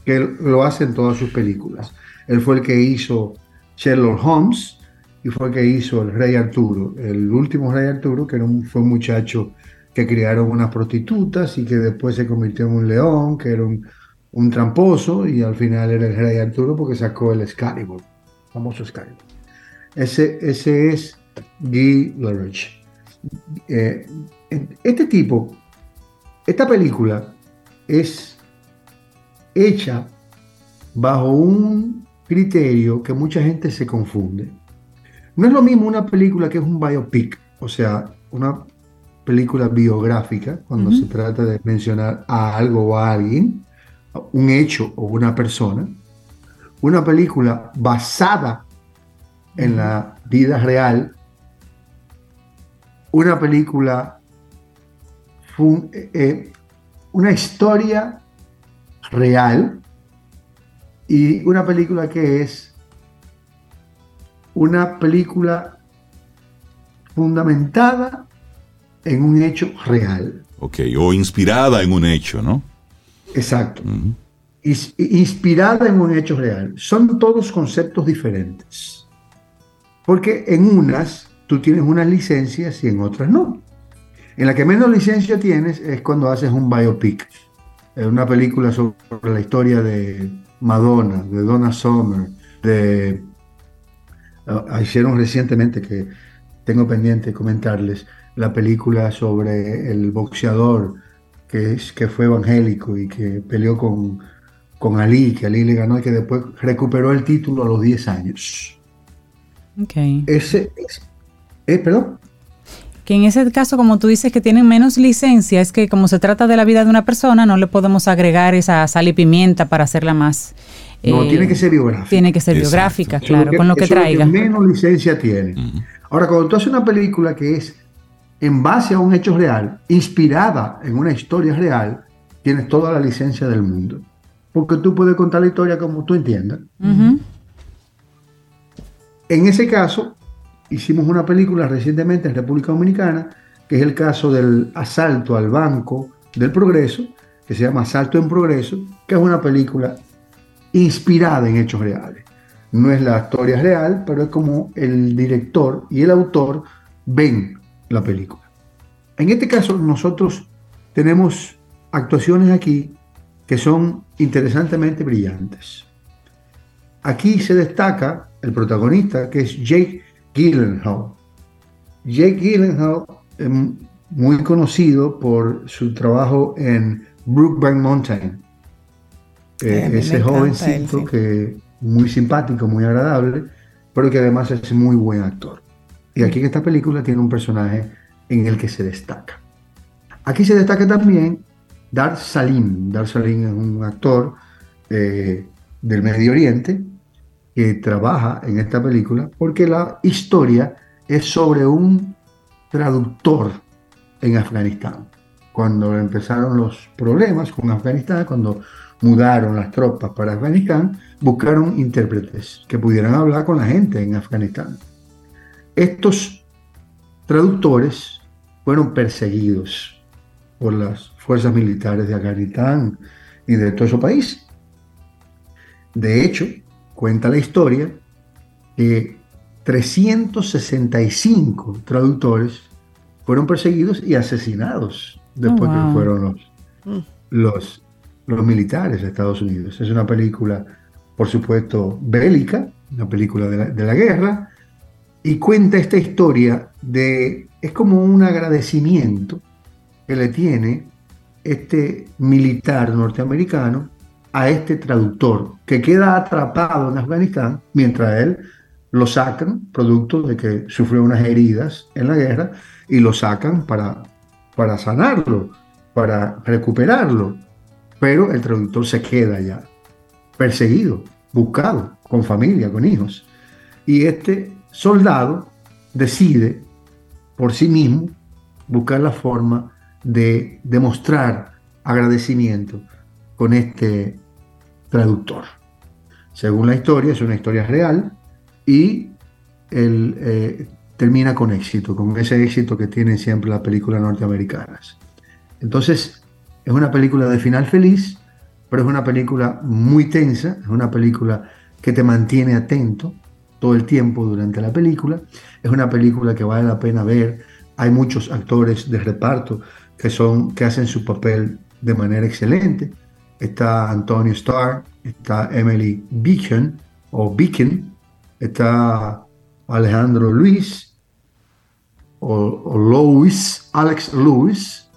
S8: que lo hace en todas sus películas. Él fue el que hizo Sherlock Holmes y fue el que hizo el Rey Arturo, el último Rey Arturo, que era un- fue un muchacho que criaron unas prostitutas y que después se convirtió en un león, que era un, un tramposo y al final era el Rey Arturo porque sacó el Excalibur, famoso Excalibur. Ese, ese es Guy Lurch. Eh, este tipo, esta película es hecha bajo un criterio que mucha gente se confunde. No es lo mismo una película que es un biopic, o sea, una película biográfica, cuando se trata de mencionar a algo o a alguien, un hecho o una persona. Una película basada en la vida real. Una película, fun- eh, eh, una historia real y una película que es una película fundamentada en un hecho real.
S4: Ok, o inspirada en un hecho, ¿no?
S8: Exacto. Is- inspirada en un hecho real. Son todos conceptos diferentes. Porque en unas tú tienes unas licencias y en otras no. En la que menos licencia tienes es cuando haces un biopic. Una película sobre la historia de Madonna, de Donna Summer, de... ah, hicieron recientemente que tengo pendiente comentarles la película sobre el boxeador que, es, que fue evangélico y que peleó con, con Ali, que Ali le ganó y que después recuperó el título a los 10 años.
S1: Ok.
S8: Ese, es- eh, perdón,
S1: Que en ese caso, como tú dices, que tienen menos licencia, es que como se trata de la vida de una persona, no le podemos agregar esa sal y pimienta para hacerla más.
S8: no,
S1: eh,
S8: tiene que ser biográfico.
S1: Tiene que ser
S4: Exacto.
S1: biográfica, claro, con lo que traiga.
S8: menos licencia tiene. Ahora, cuando tú haces una película que es en base a un hecho real, inspirada en una historia real, tienes toda la licencia del mundo. Porque tú puedes contar la historia como tú entiendas. En ese caso, hicimos una película recientemente en República Dominicana que es el caso del asalto al Banco del Progreso, que se llama Asalto en Progreso, que es una película inspirada en hechos reales. No es la historia real, pero es como el director y el autor ven la película. En este caso, nosotros tenemos actuaciones aquí que son interesantemente brillantes. Aquí se destaca el protagonista, que es Jake Gyllenhaal. Jake Gyllenhaal es muy conocido por su trabajo en Brookbank Mountain.
S5: Eh, me
S8: ese jovencito
S5: él, sí.
S8: que muy simpático, muy agradable, pero que además es muy buen actor. Y aquí en esta película tiene un personaje en el que se destaca. Aquí se destaca también Dar Salim. Dar Salim es un actor eh, del Medio Oriente que trabaja en esta película porque la historia es sobre un traductor en Afganistán. Cuando empezaron los problemas con Afganistán, cuando mudaron las tropas para Afganistán, buscaron intérpretes que pudieran hablar con la gente en Afganistán. Estos traductores fueron perseguidos por las fuerzas militares de Afganistán y de todo ese país. De hecho, cuenta la historia que 365 traductores fueron perseguidos y asesinados después
S1: Oh,
S8: que fueron los, los, los militares de Estados Unidos. Es una película, por supuesto, bélica, una película de la, de la guerra, y cuenta esta historia de, es como un agradecimiento que le tiene este militar norteamericano a este traductor que queda atrapado en Afganistán mientras él lo sacan, producto de que sufrió unas heridas en la guerra, y lo sacan para, para sanarlo, para recuperarlo. Pero el traductor se queda allá, perseguido, buscado, con familia, con hijos. Y este soldado decide por sí mismo buscar la forma de demostrar agradecimiento con este traductor. Según la historia, es una historia real y él eh, termina con éxito, con ese éxito que tienen siempre las películas norteamericanas. Entonces, es una película de final feliz, pero es una película muy tensa, es una película que te mantiene atento todo el tiempo durante la película, es una película que vale la pena ver, hay muchos actores de reparto que, son, que hacen su papel de manera excelente, está Antonio Starr, está Emily Beacon, o Beacon, está Alejandro Luis, o, o Louis, Alex Lewis,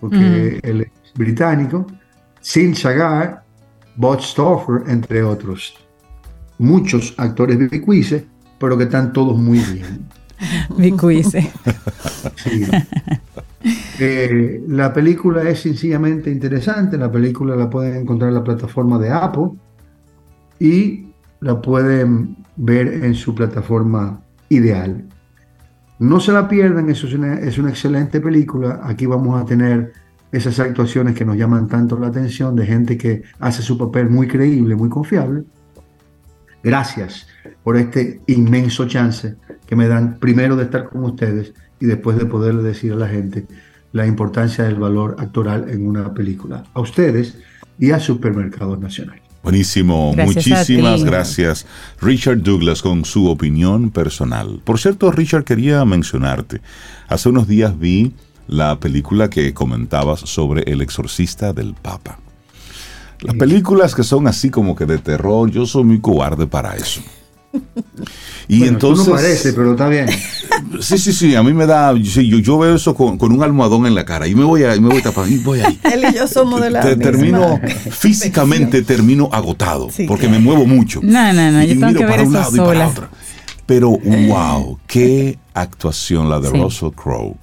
S8: porque él es británico, Sin Chagar, Bob Stoffer, entre otros. Muchos actores bicuices, pero que están todos muy bien. (laughs)
S1: Mi cuise.
S8: Sí. Eh, la película es sencillamente interesante. La película la pueden encontrar en la plataforma de Apple y la pueden ver en su plataforma ideal. No se la pierdan, eso es una, es una excelente película. Aquí vamos a tener esas actuaciones que nos llaman tanto la atención de gente que hace su papel muy creíble, muy confiable. Gracias por este inmenso chance que me dan primero de estar con ustedes y después de poderle decir a la gente la importancia del valor actoral en una película. A ustedes y a Supermercados Nacional.
S4: Buenísimo,
S1: Gracias
S4: muchísimas gracias. Richard Douglas con su opinión personal. Por cierto, Richard, quería mencionarte. Hace unos días vi la película que comentabas sobre El exorcista del Papa. Las películas que son así como que de terror, yo soy muy cobarde para eso. Y
S8: Bueno, tú
S4: entonces...
S8: no parece, pero está bien. (laughs)
S4: Sí, sí, sí, a mí me da... yo, yo veo eso con, con un almohadón en la cara y me voy a, y me voy tapando y voy ahí. (laughs)
S5: Él y yo somos de la
S4: Te-
S5: misma
S4: termino (laughs) físicamente termino agotado
S5: Sí,
S4: porque
S5: claro.
S4: me muevo mucho
S1: No, no, no, yo
S4: Y
S1: tengo
S4: miro
S1: que ver
S4: para un lado y para
S1: sola.
S4: otro pero wow qué actuación la de
S1: Sí.
S4: Russell Crowe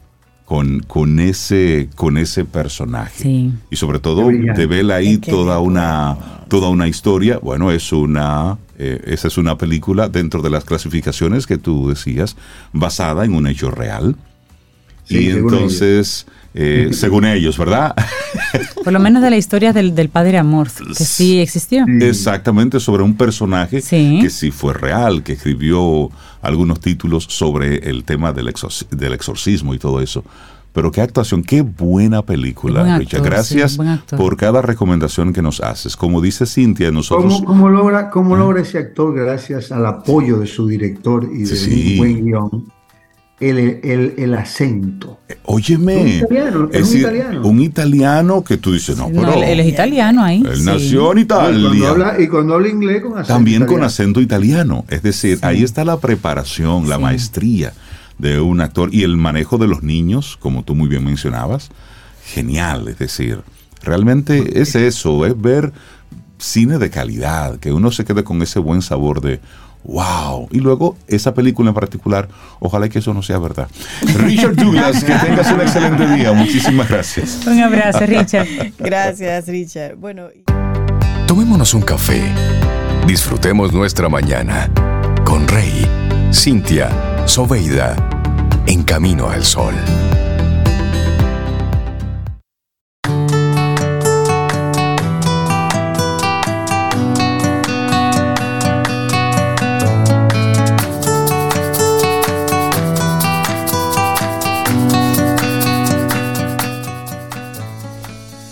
S4: con, con ese con ese personaje.
S1: Sí.
S4: y sobre todo
S8: Qué brillante.
S4: de ver ahí toda una toda una historia. Bueno es una eh, esa es una película dentro de las clasificaciones que tú decías basada en un hecho real.
S8: Sí,
S4: y entonces eh, según ellos verdad (laughs)
S1: Por lo menos de la historia del, del padre Amor, que sí existió.
S4: Exactamente, sobre un personaje
S1: Sí.
S4: que sí fue real, que escribió algunos títulos sobre el tema del, exorci- del exorcismo y todo eso. Pero qué actuación, qué buena película,
S1: Buen
S4: Richard.
S1: actor,
S4: Gracias
S1: sí,
S4: por cada recomendación que nos haces. Como dice Cintia, nosotros...
S8: ¿Cómo, cómo logra, cómo logra ese actor gracias al apoyo de su director y de
S4: Sí.
S8: un buen guion? El, el, el acento.
S4: Óyeme,
S8: Un italiano, es un
S4: decir,
S8: italiano.
S4: un italiano que tú dices, no,
S1: No,
S4: pero
S1: él, él es italiano ahí.
S4: él
S1: sí.
S4: nació en
S8: Y cuando,
S4: Italia.
S8: habla, y cuando habla inglés con acento
S4: También con acento italiano. Es decir, ahí está la preparación, la
S1: Sí.
S4: maestría de un actor y el manejo de los niños, como tú muy bien mencionabas. Genial, es decir, realmente es eso, es ver cine de calidad, que uno se quede con ese buen sabor de wow. Y luego esa película en particular, ojalá que eso no sea verdad. Richard Douglas, que tengas un excelente día. Muchísimas gracias.
S1: Un abrazo, Richard. (laughs)
S5: Gracias, Richard. Bueno.
S6: Tomémonos un café. Disfrutemos nuestra mañana con Rey, Cintia, Soveida, en camino al sol.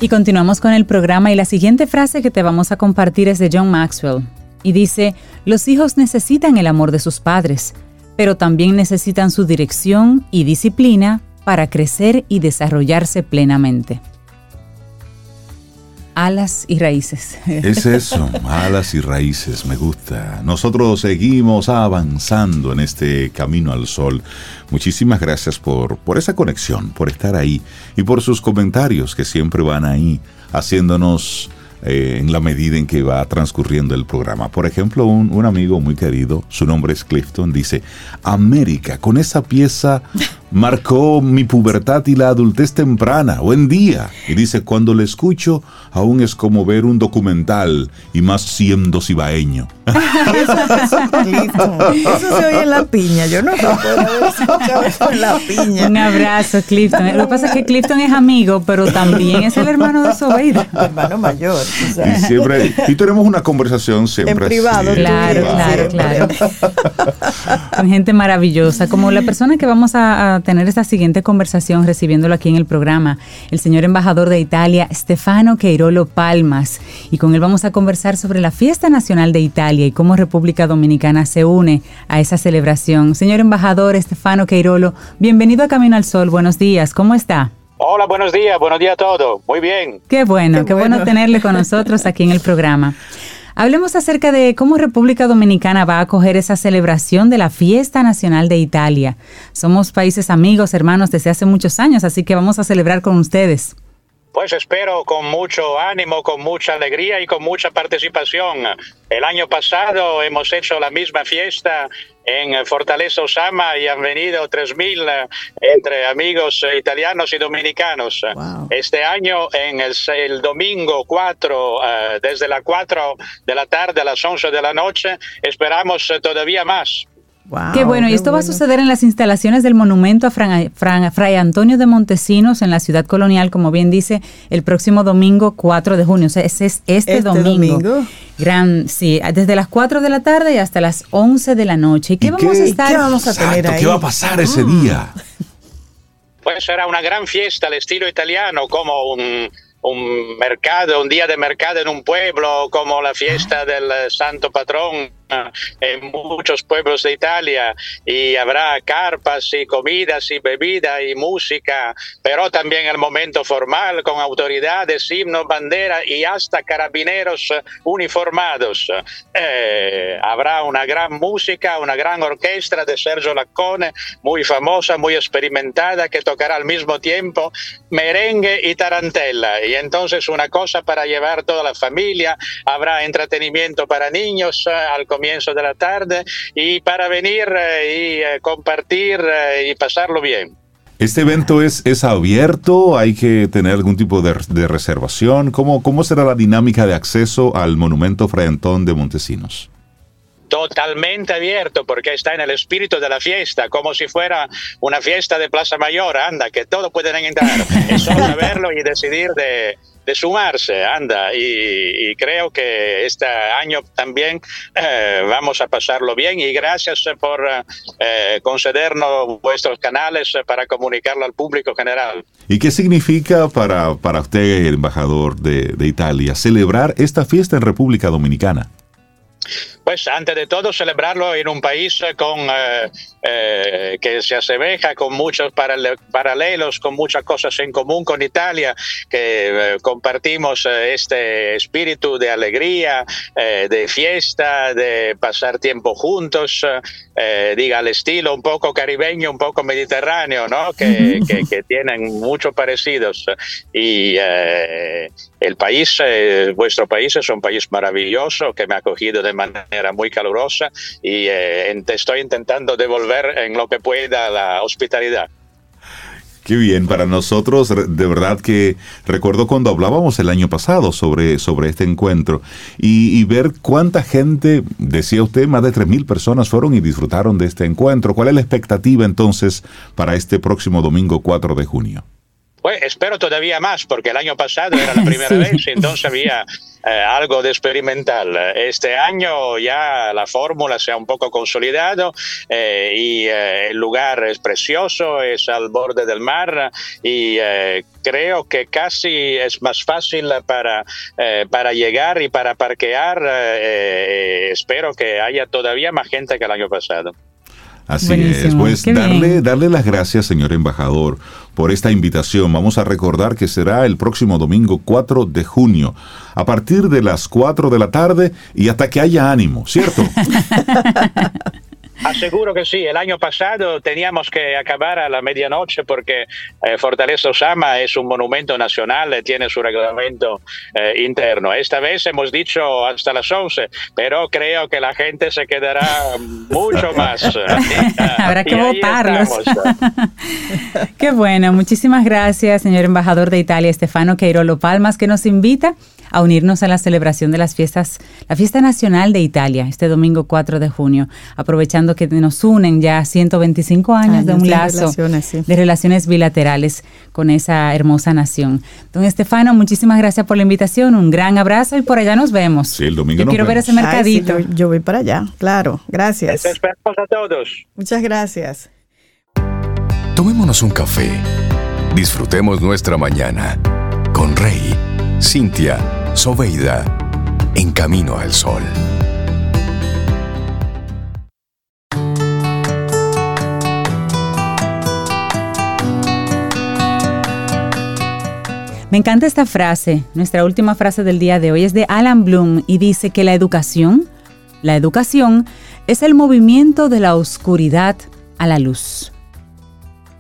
S1: Y continuamos con el programa y la siguiente frase que te vamos a compartir es de John Maxwell. Y dice, los hijos necesitan el amor de sus padres, pero también necesitan su dirección y disciplina para crecer y desarrollarse plenamente. Alas y raíces.
S4: Es eso, alas y raíces, me gusta. Nosotros seguimos avanzando en este camino al sol. Muchísimas gracias por, por esa conexión, por estar ahí y por sus comentarios que siempre van ahí haciéndonos eh, en la medida en que va transcurriendo el programa. Por ejemplo, un, un amigo muy querido, su nombre es Clifton, dice, América, con esa pieza marcó mi pubertad y la adultez temprana. Buen día. Y dice, cuando le escucho, aún es como ver un documental y más siendo cibaeño.
S5: Eso se oye en la piña. Yo no eso en la piña.
S1: Un abrazo, Clifton. Lo que pasa es que Clifton es amigo, pero también es el hermano de Sobeida. (laughs)
S5: Hermano mayor. o sea.
S4: Y siempre, y tenemos una conversación siempre.
S5: En privado,
S4: así,
S1: Claro, claro,
S5: siempre.
S1: claro. Con gente maravillosa, como la persona que vamos a, a tener esta siguiente conversación recibiéndolo aquí en el programa, el señor embajador de Italia, Stefano Queirolo Palmas. Y con él vamos a conversar sobre la fiesta nacional de Italia y cómo República Dominicana se une a esa celebración. Señor embajador Stefano Queirolo, bienvenido a Camino al Sol. Buenos días, ¿cómo está?
S9: Hola, buenos días, buenos días a todos. Muy bien.
S1: Qué bueno,
S5: Qué
S1: qué, bueno.
S5: bueno.
S1: tenerle con (laughs) nosotros aquí en el programa. Hablemos acerca de cómo República Dominicana va a acoger esa celebración de la Fiesta Nacional de Italia. Somos países amigos, hermanos, desde hace muchos años, así que vamos a celebrar con ustedes.
S9: Pues espero con mucho ánimo, con mucha alegría y con mucha participación. El año pasado hemos hecho la misma fiesta en Fortaleza Osama y han venido 3.000 eh, entre amigos eh, italianos y dominicanos.
S5: Wow.
S9: Este año, en el, el domingo 4, eh, desde las 4 de la tarde a las 11 de la noche, esperamos todavía más.
S5: Wow,
S1: qué bueno, y esto va a suceder en las instalaciones del monumento a Fran- Fran- Fray Antonio de Montesinos en la ciudad colonial, como bien dice, el próximo domingo 4 de junio. O sea, ese es este,
S5: Este
S1: domingo.
S5: domingo.
S1: Gran, sí, desde las 4 de la tarde y hasta las 11 de la noche. ¿Y qué
S4: ¿Y
S1: vamos
S4: qué-
S1: a estar?
S5: qué vamos a tener
S4: Exacto,
S5: ahí?
S4: ¿qué va a pasar ese día?
S9: Pues será una gran fiesta al estilo italiano, como un, un mercado, un día de mercado en un pueblo, como la fiesta del Santo Patrón en muchos pueblos de Italia. Y habrá carpas y comidas y bebida y música, pero también el momento formal con autoridades, himnos, bandera y hasta carabineros uniformados. Eh, habrá una gran música, una gran orquesta de Sergio Laccone, muy famosa, muy experimentada, que tocará al mismo tiempo merengue y tarantela. Y entonces una cosa para llevar toda la familia, habrá entretenimiento para niños eh, al comienzo de la tarde y para venir eh, y eh, compartir eh, y pasarlo bien.
S4: ¿Este evento es, es abierto? ¿Hay que tener algún tipo de, de reservación? ¿Cómo, ¿Cómo será la dinámica de acceso al monumento Fray Antón de Montesinos?
S9: totalmente abierto porque está en el espíritu de la fiesta, como si fuera una fiesta de Plaza Mayor, anda, que todos pueden entrar, es solo saberlo y decidir de, de sumarse, anda, y, creo que este año también eh, vamos a pasarlo bien y gracias por eh, concedernos vuestros canales para comunicarlo al público general.
S4: ¿Y qué significa para, para usted, el embajador de, de Italia, celebrar esta fiesta en República Dominicana?
S9: Pues antes de todo celebrarlo en un país con eh, eh, que se asemeja con muchos parale- paralelos, con muchas cosas en común con Italia, que eh, compartimos eh, este espíritu de alegría, eh, de fiesta, de pasar tiempo juntos, eh, diga al estilo un poco caribeño, un poco mediterráneo, ¿no? Que, que- que tienen muchos parecidos. Y eh, el país, eh, vuestro país es un país maravilloso que me ha acogido de manera muy calurosa y eh, estoy intentando devolver en lo que pueda la hospitalidad.
S4: Qué bien, para nosotros, de verdad que recuerdo cuando hablábamos el año pasado sobre, sobre este encuentro y, y ver cuánta gente, decía usted, más de 3.000 personas fueron y disfrutaron de este encuentro. ¿Cuál es la expectativa entonces para este próximo domingo 4 de junio?
S9: Pues espero todavía más, porque el año pasado era la (laughs) primera
S1: Sí.
S9: vez y entonces había eh, algo de experimental. Este año ya la fórmula se ha un poco consolidado eh, y eh, el lugar es precioso, es al borde del mar y eh, creo que casi es más fácil para, eh, para llegar y para parquear. eh, espero que haya todavía más gente que el año pasado.
S4: Así
S1: Buenísimo,
S4: es, pues
S1: qué
S4: darle,
S1: bien.
S4: darle las gracias, señor embajador, por esta invitación. Vamos a recordar que será el próximo domingo 4 de junio, a partir de las 4 de la tarde y hasta que haya ánimo, ¿cierto? (laughs)
S9: Aseguro que sí. El año pasado teníamos que acabar a la medianoche porque eh, Fortaleza Osama es un monumento nacional, eh, tiene su reglamento eh, interno. Esta vez hemos dicho hasta las 11, pero creo que la gente se quedará (laughs) mucho más. (laughs)
S1: Habrá que votarlos. (laughs) Qué bueno, muchísimas gracias, señor embajador de Italia, Estefano Queirolo Palmas, que nos invita a unirnos a la celebración de las fiestas, la fiesta nacional de Italia, este domingo 4 de junio, aprovechando que nos unen ya 125 años,
S5: Años
S1: de un
S5: de
S1: lazo
S5: relaciones, sí.
S1: de relaciones bilaterales con esa hermosa nación. Don Estefano, muchísimas gracias por la invitación, un gran abrazo y por allá nos vemos.
S4: Sí, el domingo
S1: Yo
S4: nos
S1: quiero ver ese mercadito.
S5: Ay, sí, yo, yo voy para allá, claro. Gracias.
S9: Les esperamos a todos.
S5: Muchas gracias.
S6: Tomémonos un café. Disfrutemos nuestra mañana con Rey, Cintia, Soveida, en camino al sol.
S1: Me encanta esta frase, nuestra última frase del día de hoy es de Alan Bloom y dice que la educación, la educación es el movimiento de la oscuridad a la luz.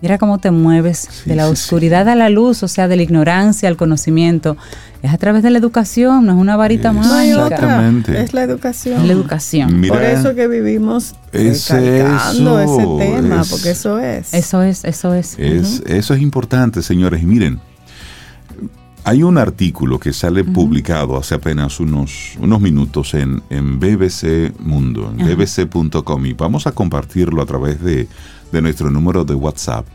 S1: Mira cómo te mueves
S4: Sí,
S1: de la
S4: sí,
S1: oscuridad a la luz, o sea, de la ignorancia al conocimiento. Es a través de la educación, no es una varita
S4: Sí,
S5: No hay
S1: mágica.
S5: otra.
S4: Exactamente.
S5: Es la educación.
S1: Es la educación.
S4: Mira,
S5: Por eso que vivimos
S4: es eso,
S5: ese tema,
S4: es-
S5: porque eso es.
S1: Eso es, eso es.
S4: Es, Eso es importante, señores. Y miren, hay un artículo que sale publicado hace apenas unos, unos minutos en, en BBC Mundo, en bbc.com, y vamos a compartirlo a través de, de nuestro número de WhatsApp,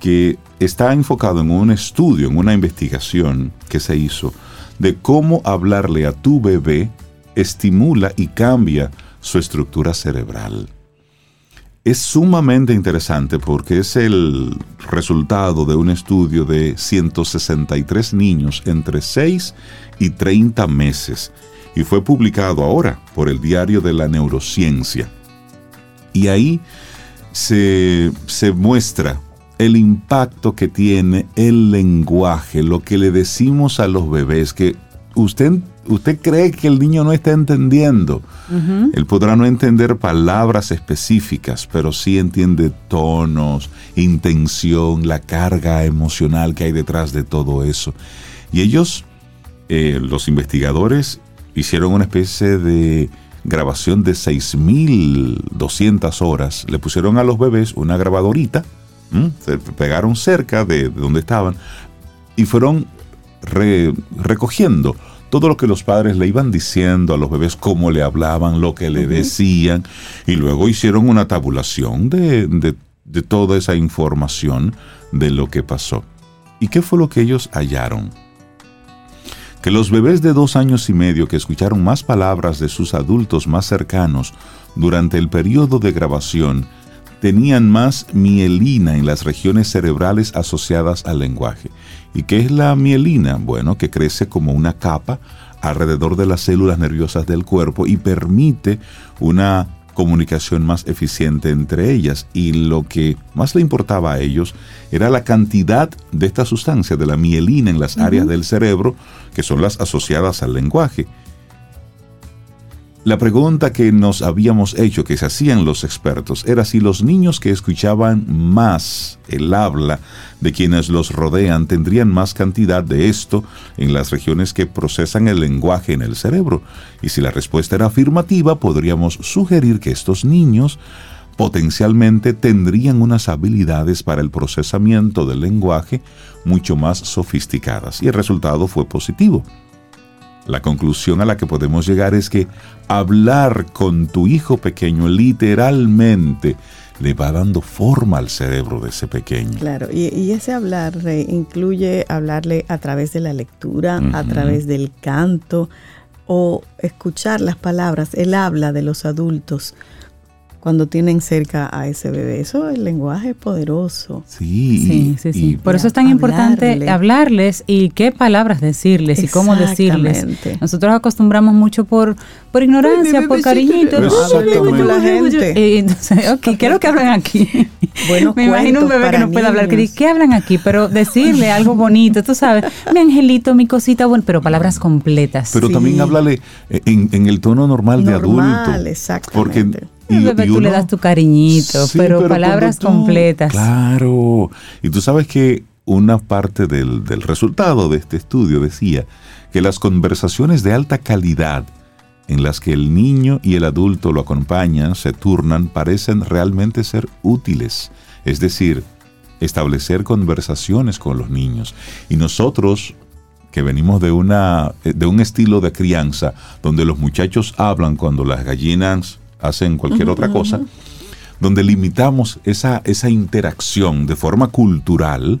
S4: que está enfocado en un estudio, en una investigación que se hizo de cómo hablarle a tu bebé estimula y cambia su estructura cerebral. Es sumamente interesante porque es el resultado de un estudio de 163 niños entre 6 y 30 meses y fue publicado ahora por el Diario de la Neurociencia. Y ahí se, se muestra el impacto que tiene el lenguaje, lo que le decimos a los bebés, que usted, usted cree que el niño no está entendiendo. Él podrá no entender palabras específicas, pero sí entiende tonos, intención, la carga emocional que hay detrás de todo eso. Y ellos, eh, los investigadores, hicieron una especie de grabación de 6.200 horas. Le pusieron a los bebés una grabadorita, ¿m? se pegaron cerca de, de donde estaban y fueron re- recogiendo todo lo que los padres le iban diciendo a los bebés, cómo le hablaban, lo que le decían, y luego hicieron una tabulación de, de- de toda esa información de lo que pasó. ¿Y qué fue lo que ellos hallaron? Que los bebés de dos años y medio que escucharon más palabras de sus adultos más cercanos durante el periodo de grabación tenían más mielina en las regiones cerebrales asociadas al lenguaje. ¿Y qué es la mielina? Bueno, que crece como una capa alrededor de las células nerviosas del cuerpo y permite una comunicación más eficiente entre ellas y lo que más le importaba a ellos era la cantidad de esta sustancia, de la mielina en las áreas del cerebro que son las asociadas al lenguaje. La pregunta que nos habíamos hecho, que se hacían los expertos, era si los niños que escuchaban más el habla de quienes los rodean tendrían más cantidad de esto en las regiones que procesan el lenguaje en el cerebro. Y si la respuesta era afirmativa, podríamos sugerir que estos niños potencialmente tendrían unas habilidades para el procesamiento del lenguaje mucho más sofisticadas. Y el resultado fue positivo. La conclusión a la que podemos llegar es que hablar con tu hijo pequeño literalmente le va dando forma al cerebro de ese pequeño.
S5: Claro, y, ese hablar eh, incluye hablarle a través de la lectura, a través del canto o escuchar las palabras. Él habla de los adultos cuando tienen cerca a ese bebé. Eso es el lenguaje poderoso.
S1: Sí, sí, sí. Por eso es tan importante hablarles y qué palabras decirles y cómo decirles. Nosotros acostumbramos mucho por, por ignorancia, por cariñito.
S5: la gente. (laughs)
S1: Entonces, okay, ¿qué es lo que hablan aquí? Bueno, (laughs) Me imagino un bebé que no puede hablar, que dice, ¿qué hablan aquí? Pero decirle algo bonito, tú sabes, mi angelito, mi cosita, bueno, pero palabras completas.
S4: Pero también háblale en, en, el tono normal, de adulto.
S5: exactamente.
S4: Porque
S1: y, tú le das tu cariñito, pero, palabras completas.
S4: Claro. Y tú sabes que una parte del, del resultado de este estudio decía que las conversaciones de alta calidad en las que el niño y el adulto lo acompañan, se turnan, parecen realmente ser útiles. Es decir, establecer conversaciones con los niños. Y nosotros, que venimos de, una, de un estilo de crianza donde los muchachos hablan cuando las gallinas hacen cualquier otra cosa, donde limitamos esa, esa interacción de forma cultural,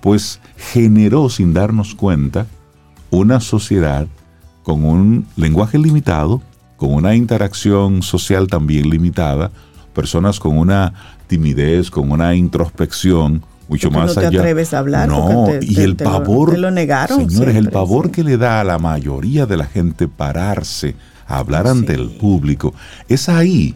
S4: pues generó sin darnos cuenta una sociedad con un lenguaje limitado, con una interacción social también limitada, personas con una timidez, con una introspección mucho más
S5: no
S4: te
S5: atreves a hablar
S4: no y el pavor
S5: lo, negaron
S4: señores el pavor que le da a la mayoría de la gente pararse hablar ante el público, es ahí.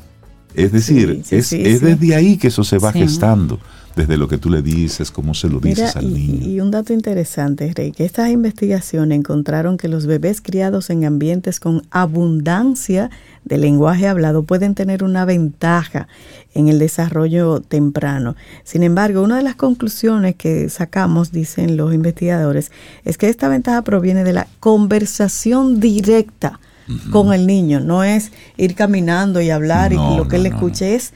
S4: Es decir, es, desde ahí que eso se va gestando, desde lo que tú le dices, cómo se lo dices al niño.
S5: Y un dato interesante, Rey, que estas investigaciones encontraron que los bebés criados en ambientes con abundancia de lenguaje hablado pueden tener una ventaja en el desarrollo temprano. Sin embargo, una de las conclusiones que sacamos, dicen los investigadores, es que esta ventaja proviene de la conversación directa con el niño, no es ir caminando y hablar y lo que él escuche es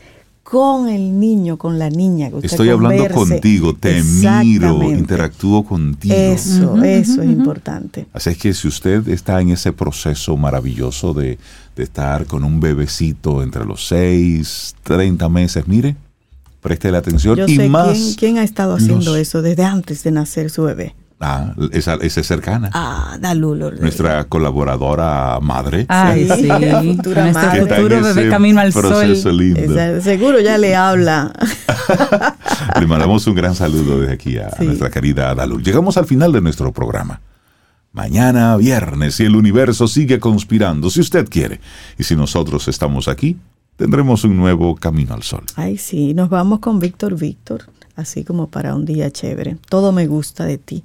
S5: con el niño, con la niña.
S4: Estoy hablando contigo, te miro, interactúo contigo.
S5: Eso, eso es importante.
S4: Así es que si usted está en ese proceso maravilloso de, estar con un bebecito entre los 6, 30 meses, mire, preste la atención
S5: Yo
S4: y
S5: sé
S4: más.
S5: ¿quién, ¿Quién ha estado haciendo eso desde antes de nacer su bebé?
S4: Ah, esa, esa es cercana.
S5: Ah, Dalulo.
S4: Nuestra colaboradora madre.
S1: Ay, sí. futura madre. futuro bebé camino al sol.
S5: seguro ya le habla. (laughs)
S4: le mandamos un gran saludo desde aquí a, nuestra querida Dalu. Llegamos al final de nuestro programa. Mañana viernes, si el universo sigue conspirando, si usted quiere, y si nosotros estamos aquí, tendremos un nuevo camino al sol.
S5: Ay, sí, nos vamos con Víctor Víctor, así como para un día chévere. Todo me gusta de ti.